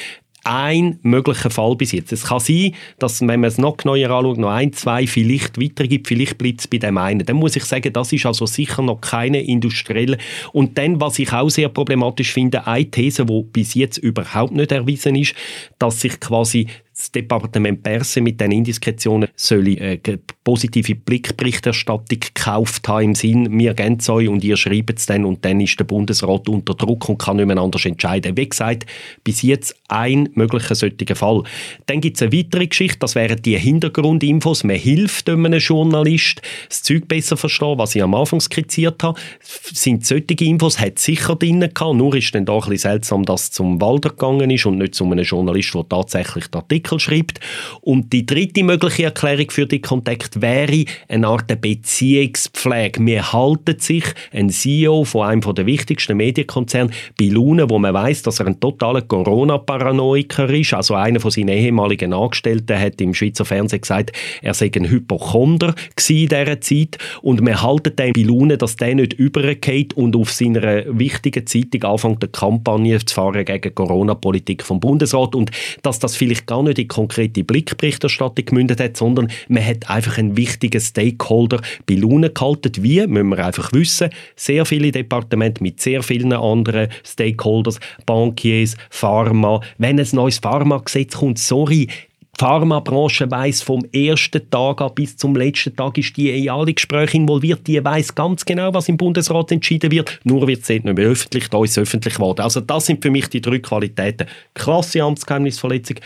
ein möglicher Fall bis jetzt. Es kann sein, dass, wenn man es noch genauer anschaut, noch ein, zwei vielleicht weitergibt, vielleicht bleibt es bei dem einen. Dann muss ich sagen, das ist also sicher noch keine industrielle. Und dann, was ich auch sehr problematisch finde, eine These, die bis jetzt überhaupt nicht erwiesen ist, dass sich quasi das Departement Perse mit den Indiskretionen soll eine äh, positive Blickberichterstattung gekauft haben im Sinn, wir geben es euch und ihr schreibt es dann und dann ist der Bundesrat unter Druck und kann nicht mehr anders entscheiden. Wie gesagt, bis jetzt ein möglicher solcher Fall. Dann gibt es eine weitere Geschichte, das wären die Hintergrundinfos. Man hilft einem Journalist, das Zeug besser verstehen, was ich am Anfang skizziert habe. Sind solche Infos, hat es sicher drin gehabt, nur ist dann da ein bisschen seltsam, dass es zum Walder gegangen ist und nicht zu einem Journalist, der tatsächlich den Artikel schreibt. Und die dritte mögliche Erklärung für die Kontakt wäre eine Art Beziehungspflege. Wir halten sich ein CEO von einem der wichtigsten Medienkonzerne bei Lune, wo man weiß, dass er ein totaler Corona-Paranoiker ist. Also einer von seinen ehemaligen Angestellten hat im Schweizer Fernsehen gesagt, er sei ein Hypochonder in dieser Zeit. Und wir halten den bei Lune, dass der nicht übergeht und auf seiner wichtigen Zeitung anfängt, eine Kampagne zu fahren gegen Corona-Politik vom Bundesrat und dass das vielleicht gar nicht in konkrete Blickberichterstattung gemündet hat, sondern man hat einfach einen wichtigen Stakeholder bei Laune gehalten. Wie, müssen wir einfach wissen, sehr viele Departemente mit sehr vielen anderen Stakeholders, Bankiers, Pharma. Wenn ein neues Pharmagesetz kommt, sorry, die Pharmabranche weiss vom ersten Tag an bis zum letzten Tag ist die in alle Gespräche involviert. Die weiss ganz genau, was im Bundesrat entschieden wird. Nur wird es nicht mehr öffentlich, da ist es öffentlich geworden. Also das sind für mich die drei Qualitäten. Klasse Amtsgeheimnisverletzung,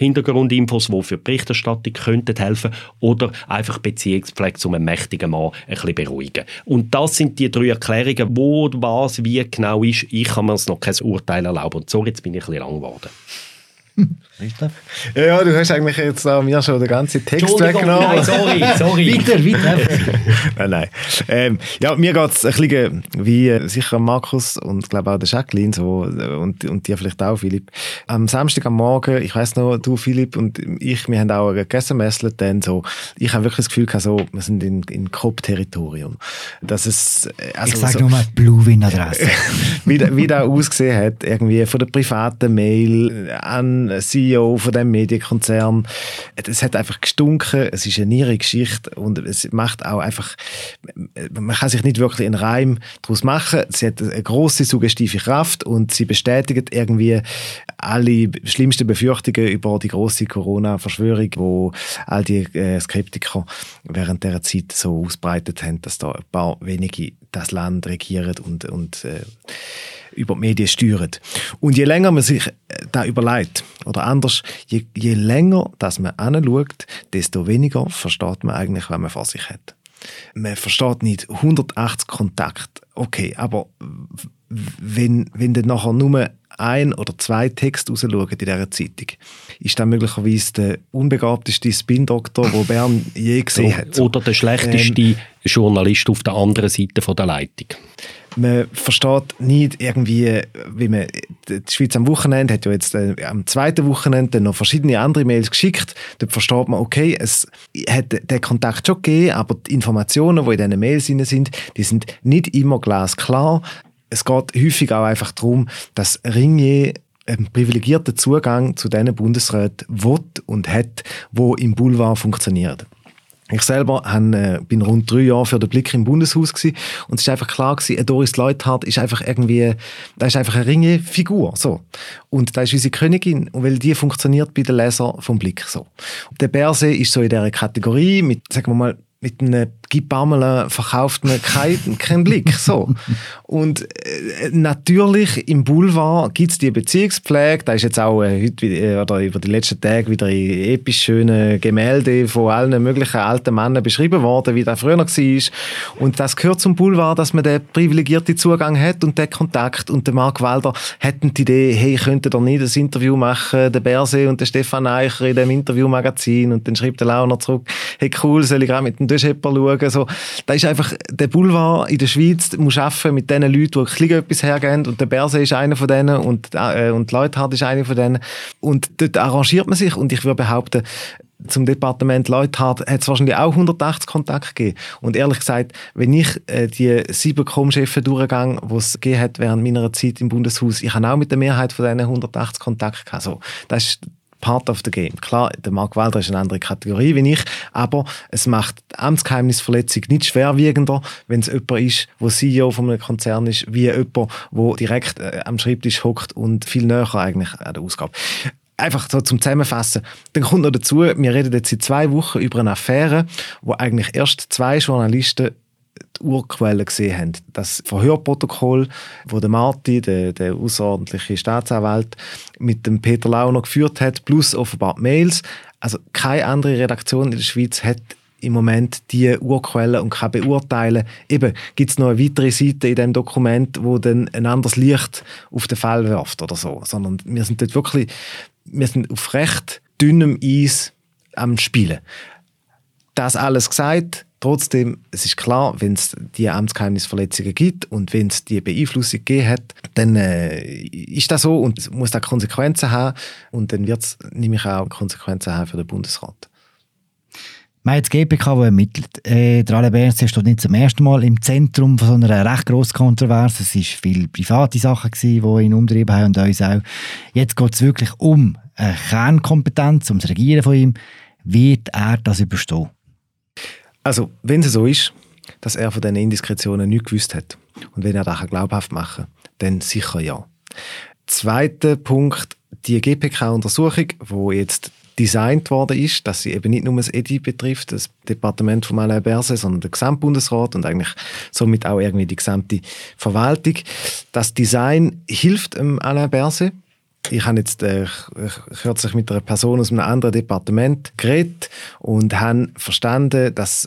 Hintergrundinfos, die für die Berichterstattung könnten helfen oder einfach Beziehungspflege zu einem mächtigen Mann ein bisschen beruhigen. Und das sind die drei Erklärungen, wo was wie genau ist. Ich kann mir noch kein Urteil erlauben. Und so, jetzt bin ich ein bisschen lang geworden. Ja, ja, du hast eigentlich jetzt da mir schon den ganzen Text weggenommen. Nein, sorry, sorry. [laughs] weiter, weiter. [laughs] nein, nein. Ähm, ja, mir geht es ein bisschen wie äh, sicher Markus und ich glaube auch der Jacqueline so, äh, und, und dir vielleicht auch, Philipp. Am Samstag am Morgen, ich weiss noch, du, Philipp und ich, wir haben auch gegessen messelt, dann so, ich habe wirklich das Gefühl gehabt, so, wir sind in, in Coop-Territorium. Dass es, äh, also, ich sage so, nur mal Blue-Win-Adresse. [laughs] wie, wie das ausgesehen hat, irgendwie von der privaten Mail an CEO von dem Medienkonzern. Es hat einfach gestunken, es ist eine ihre Geschichte und es macht auch einfach, man kann sich nicht wirklich einen Reim daraus machen. Sie hat eine große suggestive Kraft und sie bestätigt irgendwie alle schlimmsten Befürchtungen über die große Corona-Verschwörung, wo all die äh, Skeptiker während der Zeit so ausbreitet haben, dass da ein paar wenige das Land regieren und, und äh, über die Medien steuern. Und je länger man sich äh, da überlegt, oder anders, je, je länger dass man anschaut, desto weniger versteht man eigentlich, was man vor sich hat. Man versteht nicht 180 Kontakt, okay, aber wenn, wenn dann nachher nur ein oder zwei Texte rausschauen in dieser Zeitung, ist das möglicherweise der unbegabteste Spin-Doktor, den Bern je gesehen [laughs] hat. Oder der schlechteste ähm, Journalist auf der anderen Seite der Leitung. Man versteht nicht irgendwie, wie man, die Schweiz am Wochenende hat ja jetzt äh, am zweiten Wochenende noch verschiedene andere Mails geschickt. Dort versteht man, okay, es hat den Kontakt schon gegeben, aber die Informationen, die in diesen Mails sind, die sind nicht immer glasklar es geht häufig auch einfach darum, dass Ringier einen privilegierten Zugang zu diesen Bundesräten will und hat, wo im Boulevard funktioniert. Ich selber hab, äh, bin rund drei Jahre für den Blick im Bundeshaus gewesen, und es ist einfach klar gewesen, Doris Leuthard ist einfach irgendwie, da ist einfach eine ringe Figur, so. Und da ist unsere Königin, und weil die funktioniert bei den Lesern vom Blick, so. Der Berse ist so in dieser Kategorie mit, sagen wir mal, mit einem Gipamela verkauft man [laughs] keinen kein Blick. So. Und äh, natürlich im Boulevard gibt es die Beziehungspflege. Da ist jetzt auch äh, heute äh, oder über die letzten Tage wieder in episch schönen Gemälde von allen möglichen alten Männern beschrieben worden, wie das früher war. Und das gehört zum Boulevard, dass man den privilegierten Zugang hat und den Kontakt. Und der Mark Walder hätten die Idee, hey, könnte doch nicht ein Interview machen, der Berse und der Stefan Eicher in dem Interviewmagazin. Und dann schreibt der Launer zurück, hey cool, soll ich gerade mit dem Duschepper schauen. So, da ist einfach der Boulevard in der Schweiz, muss arbeiten mit den Leuten, die etwas hergeben. Und der Berse ist einer von denen und, äh, und Leuthard ist einer von denen. Und dort arrangiert man sich. Und ich würde behaupten, zum Departement Leuthard hat es wahrscheinlich auch 180 Kontakte gegeben. Und ehrlich gesagt, wenn ich äh, die sieben Com-Chefs durchgehe, die es während meiner Zeit im Bundeshaus, ich habe auch mit der Mehrheit von diesen 180 Kontakte gehabt. So, das ist part of the game. Klar, der Mark Walder ist eine andere Kategorie wie ich, aber es macht Amtsgeheimnisverletzung nicht schwerwiegender, wenn es jemand ist, der CEO von einem Konzern ist, wie jemand, der direkt äh, am Schreibtisch hockt und viel näher eigentlich an der Ausgabe einfach so zum Zusammenfassen. Dann kommt noch dazu, wir reden jetzt seit zwei Wochen über eine Affäre, wo eigentlich erst zwei Journalisten die Urquelle gesehen haben. Das Verhörprotokoll, wo der Marti, der, der außerordentliche Staatsanwalt, mit dem Peter Launer geführt hat, plus offenbar Mails. Also keine andere Redaktion in der Schweiz hat im Moment die Urquellen und kann beurteilen. Eben, gibt es noch eine weitere Seite in dem Dokument, wo dann ein anderes Licht auf den Fall wirft oder so. Sondern wir sind dort wirklich, wir sind auf recht dünnem Eis am Spielen. Das alles gesagt, Trotzdem, es ist klar, wenn es die Amtsgeheimnisverletzungen gibt und wenn es die Beeinflussung gegeben hat, dann äh, ist das so und es muss da Konsequenzen haben und dann wird es nämlich auch Konsequenzen haben für den Bundesrat. Wir haben jetzt GPK, die ermittelt. Äh, der Alain Berset steht nicht zum ersten Mal im Zentrum von so einer recht grossen Kontroverse. Es waren viele private Sachen, gewesen, die ihn umtrieben haben und uns auch. Jetzt geht es wirklich um eine Kernkompetenz, um das Regieren von ihm. Wird er das überstehen? Also, wenn es so ist, dass er von diesen Indiskretionen nichts gewusst hat und wenn er das glaubhaft machen kann, dann sicher ja. Zweiter Punkt, die GPK-Untersuchung, wo jetzt designt worden ist, dass sie eben nicht nur das EDI betrifft, das Departement von Alain Berset, sondern der Gesamtbundesrat und eigentlich somit auch irgendwie die gesamte Verwaltung. Das Design hilft Alain Berset. Ich habe jetzt äh, kürzlich mit einer Person aus einem anderen Departement geredet und habe verstanden, dass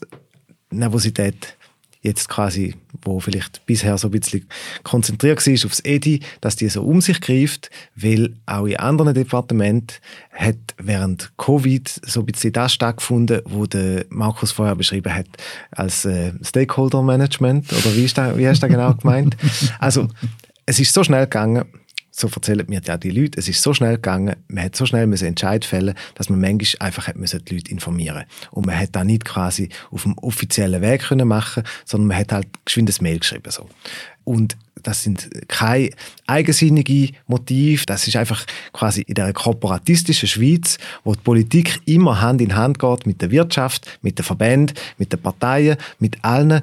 Nervosität jetzt quasi, wo vielleicht bisher so ein bisschen konzentriert war aufs EDI, dass die so um sich greift, weil auch in anderen Departementen hat während Covid so ein bisschen das stattgefunden, wo der Markus vorher beschrieben hat als äh, Stakeholder Management oder wie, ist da, wie hast du das genau gemeint? [laughs] Also es ist so schnell gegangen, so erzählen mir ja die Leute, es ist so schnell gegangen, man hat so schnell müssen Entscheid fällen, dass man manchmal einfach hat müssen die Leute informieren. Und man hat da nicht quasi auf dem offiziellen Weg können machen, sondern man hat halt geschwindes Mail geschrieben so. Und das sind keine eigensinnigen Motive, das ist einfach quasi in der korporatistischen Schweiz, wo die Politik immer Hand in Hand geht mit der Wirtschaft, mit den Verbänden, mit den Parteien, mit allen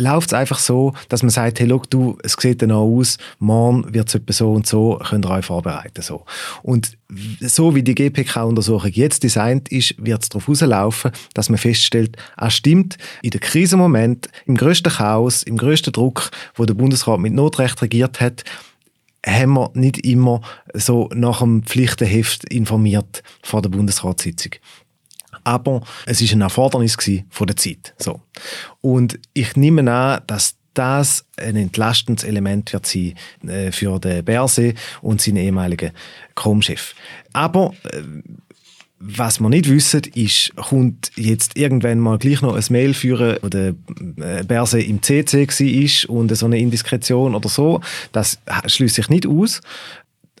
läuft es einfach so, dass man sagt, hey, look, du, es sieht dann auch aus, morgen wird es so und so, könnt ihr euch vorbereiten. So. Und so wie die GPK-Untersuchung jetzt designt ist, wird es darauf rauslaufen, dass man feststellt, ah stimmt, in der Krisenmoment, im größten Chaos, im größten Druck, wo der Bundesrat mit Notrecht regiert hat, haben wir nicht immer so nach dem Pflichtenheft informiert vor der Bundesratssitzung aber es ist ein Erfordernis von der Zeit. So. Und ich nehme an, dass das ein entlastendes Element wird sein äh, für den Berse und seinen ehemaligen Com-Chef. Aber äh, was wir nicht wissen, ist, kommt jetzt irgendwann mal gleich noch ein Mail führen, wo der äh, Berse im CC war und so eine Indiskretion oder so. Das schließe ich nicht aus.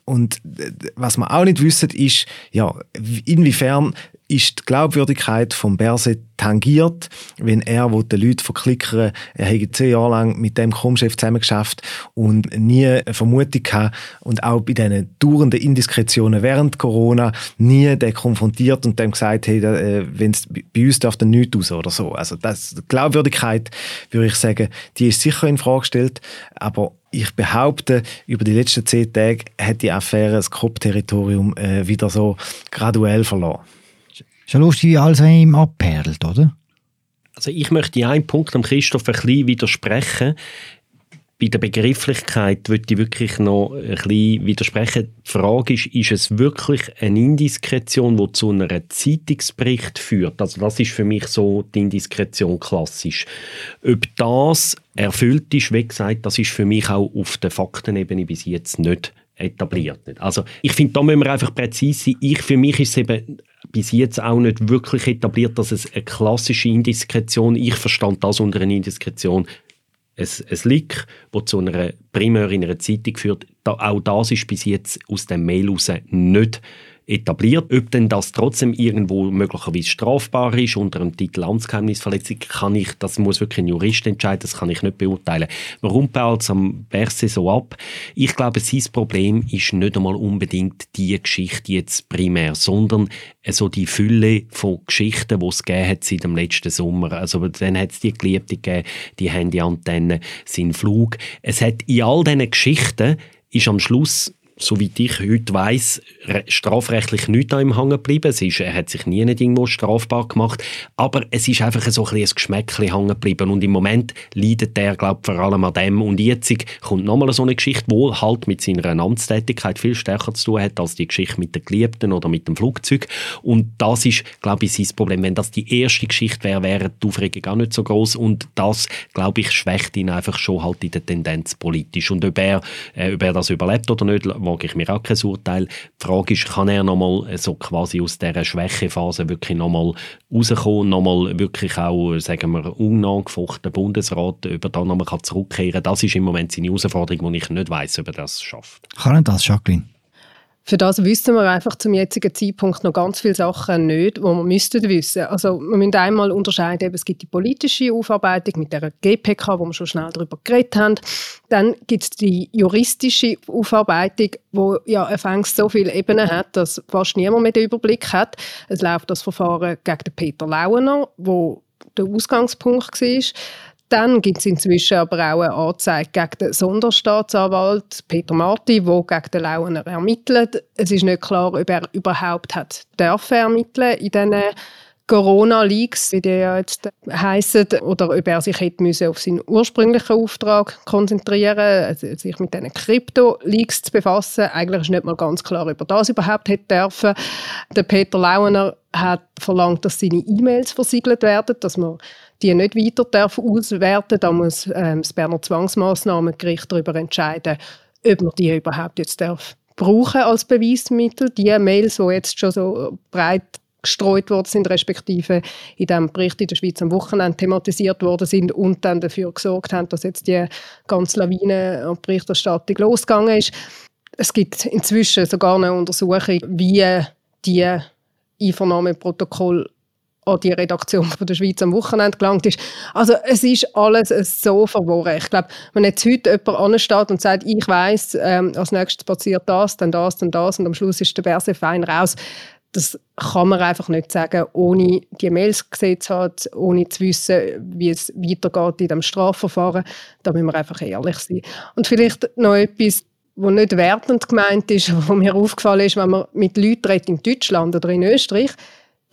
Und was wir auch nicht wissen, ist, ja, inwiefern ist die Glaubwürdigkeit von Berset tangiert, wenn er, wo die Leute verklickern, er hätte zehn Jahre lang mit dem Krummchef zusammengeschafft und nie eine Vermutung gehabt und auch bei diesen dauernden Indiskretionen während Corona nie den konfrontiert und dem gesagt, hey, äh, wenn es bei uns darf dann nichts aus oder so. Also das, die Glaubwürdigkeit, würde ich sagen, die ist sicher in Frage gestellt, aber ich behaupte, über die letzten zehn Tage hat die Affäre das Kopfterritorium äh, wieder so graduell verloren. Schon lustig, wie alles an ihm abperlt, oder? Also ich möchte einen Punkt am Christoph ein bisschen widersprechen. Bei der Begrifflichkeit würde ich wirklich noch ein bisschen widersprechen. Die Frage ist, ist es wirklich eine Indiskretion, die zu einem Zeitungsbericht führt? Also das ist für mich so die Indiskretion klassisch. Ob das erfüllt ist, wie gesagt, das ist für mich auch auf der Faktenebene bis jetzt nicht etabliert. Also ich finde, da müssen wir einfach präzise sein. Ich, für mich ist es eben bis jetzt auch nicht wirklich etabliert, dass es eine klassische Indiskretion, ich verstand das unter einer Indiskretion, ein, ein Leak, das zu einer primär in einer Zeitung führt, da, auch das ist bis jetzt aus dem Mail heraus nicht etabliert. Ob denn das trotzdem irgendwo möglicherweise strafbar ist unter dem Titel Amtsgeheimnisverletzung, kann ich, das muss wirklich ein Jurist entscheiden, das kann ich nicht beurteilen. Warum baut es am Berse so ab? Ich glaube, sein Problem ist nicht einmal unbedingt die Geschichte jetzt primär, sondern so die Fülle von Geschichten, die es gegeben hat seit dem letzten Sommer. Also dann hat es die Geliebte gegeben, die Handyantenne, sein Flug. Es hat in all diesen Geschichten ist am Schluss soweit ich heute weiss, strafrechtlich nicht an ihm geblieben. Es ist, er hat sich nie irgendwo strafbar gemacht. Aber es ist einfach so ein, ein Geschmäckchen hängen geblieben. Und im Moment leidet er, glaube vor allem an dem. Und jetzt kommt nochmal so eine Geschichte, die halt mit seiner Amtstätigkeit viel stärker zu tun hat als die Geschichte mit den Geliebten oder mit dem Flugzeug. Und das ist, glaube ich, sein Problem. Wenn das die erste Geschichte wäre, wäre die Aufregung auch nicht so groß. Und das, glaube ich, schwächt ihn einfach schon halt in der Tendenz politisch. Und ob er, äh, ob er das überlebt oder nicht, wage ich mir auch kein Urteil. Die Frage ist, kann er nochmal so quasi aus dieser Schwächephase wirklich nochmal rauskommen, nochmal wirklich auch, sagen wir, unangefochten Bundesrat über da nochmal zurückkehren. Das ist im Moment seine Herausforderung, wo ich nicht weiß, ob er das schafft. Kann er das, Jacqueline? Für das wissen wir einfach zum jetzigen Zeitpunkt noch ganz viele Sachen nicht, die wir müssten wissen. Also wir müssen einmal unterscheiden, es gibt die politische Aufarbeitung mit der GPK, wo wir schon schnell darüber geredet haben. Dann gibt es die juristische Aufarbeitung, wo ja anfangs so viele Ebenen hat, dass fast niemand mehr den Überblick hat. Es läuft das Verfahren gegen den Peter Lauener, wo der Ausgangspunkt war. Dann gibt es inzwischen aber auch eine Anzeige gegen den Sonderstaatsanwalt Peter Marti, der gegen den Lauener ermittelt. Es ist nicht klar, ob er überhaupt hat dürfen ermitteln in diesen Corona-Leaks, wie die ja jetzt heissen, oder ob er sich hätte auf seinen ursprünglichen Auftrag konzentrieren also sich mit diesen Krypto-Leaks zu befassen. Eigentlich ist nicht mal ganz klar, ob er das überhaupt hätte dürfen. Der Peter Lauener hat verlangt, dass seine E-Mails versiegelt werden, dass man die nicht weiter darf auswerten Da muss ähm, das Berner Zwangsmaßnahmengericht darüber entscheiden, ob man die überhaupt jetzt darf brauchen als Beweismittel. Die Mails, die jetzt schon so breit gestreut worden sind, respektive in dem Bericht in der Schweiz am Wochenende thematisiert worden sind und dann dafür gesorgt haben, dass jetzt die ganze Lawine an Berichterstattung losgegangen ist Es gibt inzwischen sogar eine Untersuchung, wie die Einvernahmeprotokoll an die Redaktion von der Schweiz am Wochenende gelangt ist. Also es ist alles so verworren. Ich glaube, wenn jetzt heute jemand ansteht und sagt, ich weiß, ähm, als nächstes passiert das, dann das, dann das und am Schluss ist der Berse fein raus, das kann man einfach nicht sagen, ohne die Mails gesehen zu haben, ohne zu wissen, wie es weitergeht in dem Strafverfahren. Da müssen wir einfach ehrlich sein. Und vielleicht noch etwas, was nicht wertend gemeint ist, [laughs] was mir aufgefallen ist, wenn man mit Leuten redet in Deutschland oder in Österreich,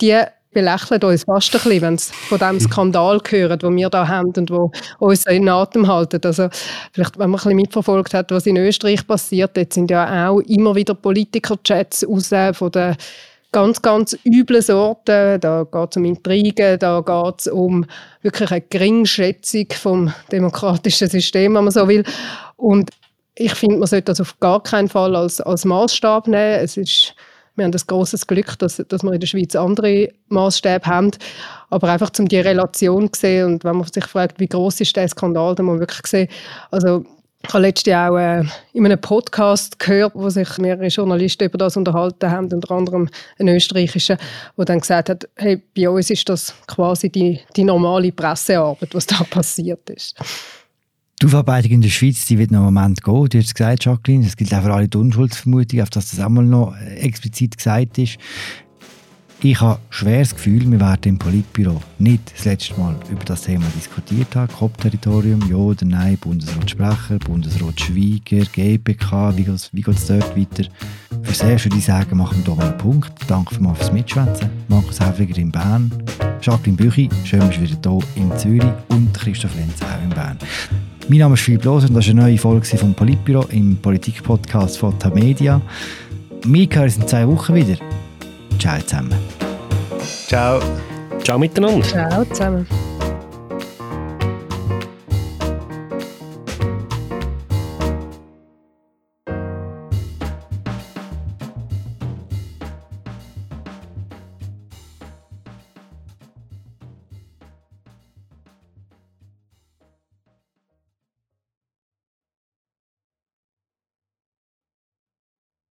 die belächeln uns fast ein bisschen, wenn sie von diesem Skandal [laughs] hören, den wir da haben und wo uns in Atem halten. Also vielleicht, wenn man ein bisschen mitverfolgt hat, was in Österreich passiert, jetzt sind ja auch immer wieder Politiker-Chats raus von den ganz, ganz üblen Sorten. Da geht es um Intrigen, da geht es um wirklich eine Geringschätzung vom demokratischen System, wenn man so will. Und ich finde, man sollte das auf gar keinen Fall als, als Maßstab nehmen. Es ist, wir haben das großes Glück, dass, dass wir in der Schweiz andere Maßstäbe haben. Aber einfach um die Relation zu sehen und wenn man sich fragt, wie groß ist der Skandal, dann muss man wirklich sehen, also ich habe letztens auch äh, in einem Podcast gehört, wo sich mehrere Journalisten über das unterhalten haben, unter anderem ein österreichischer, der dann gesagt hat, hey, bei uns ist das quasi die, die normale Pressearbeit, was da [laughs] passiert ist. Die Aufarbeitung in der Schweiz die wird noch einen Moment gehen. Du hast gesagt, Jacqueline, es gilt auch für alle die Unschuldsvermutung, auf das auch mal noch explizit gesagt ist. Ich habe schweres Gefühl, wir werden im Politbüro nicht das letzte Mal über das Thema diskutiert haben. Kopfterritorium, ja oder nein, Bundesrat Schweiger, GPK, wie geht es wie dort weiter? Fürs Erste würde ich sagen, machen wir hier mal einen Punkt. Danke für mal fürs Mitschwätzen. Markus Häfliger in Bern, Jacqueline Büchi, schön, dass du wieder hier in Zürich und Christoph Lenz auch in Bern. Mein Name ist Philipp Loser und das ist eine neue Folge vom Politbüro im Politikpodcast von Tamedia. Wir hören uns in zwei Wochen wieder. Ciao zusammen. Ciao. Ciao miteinander. Ciao zusammen.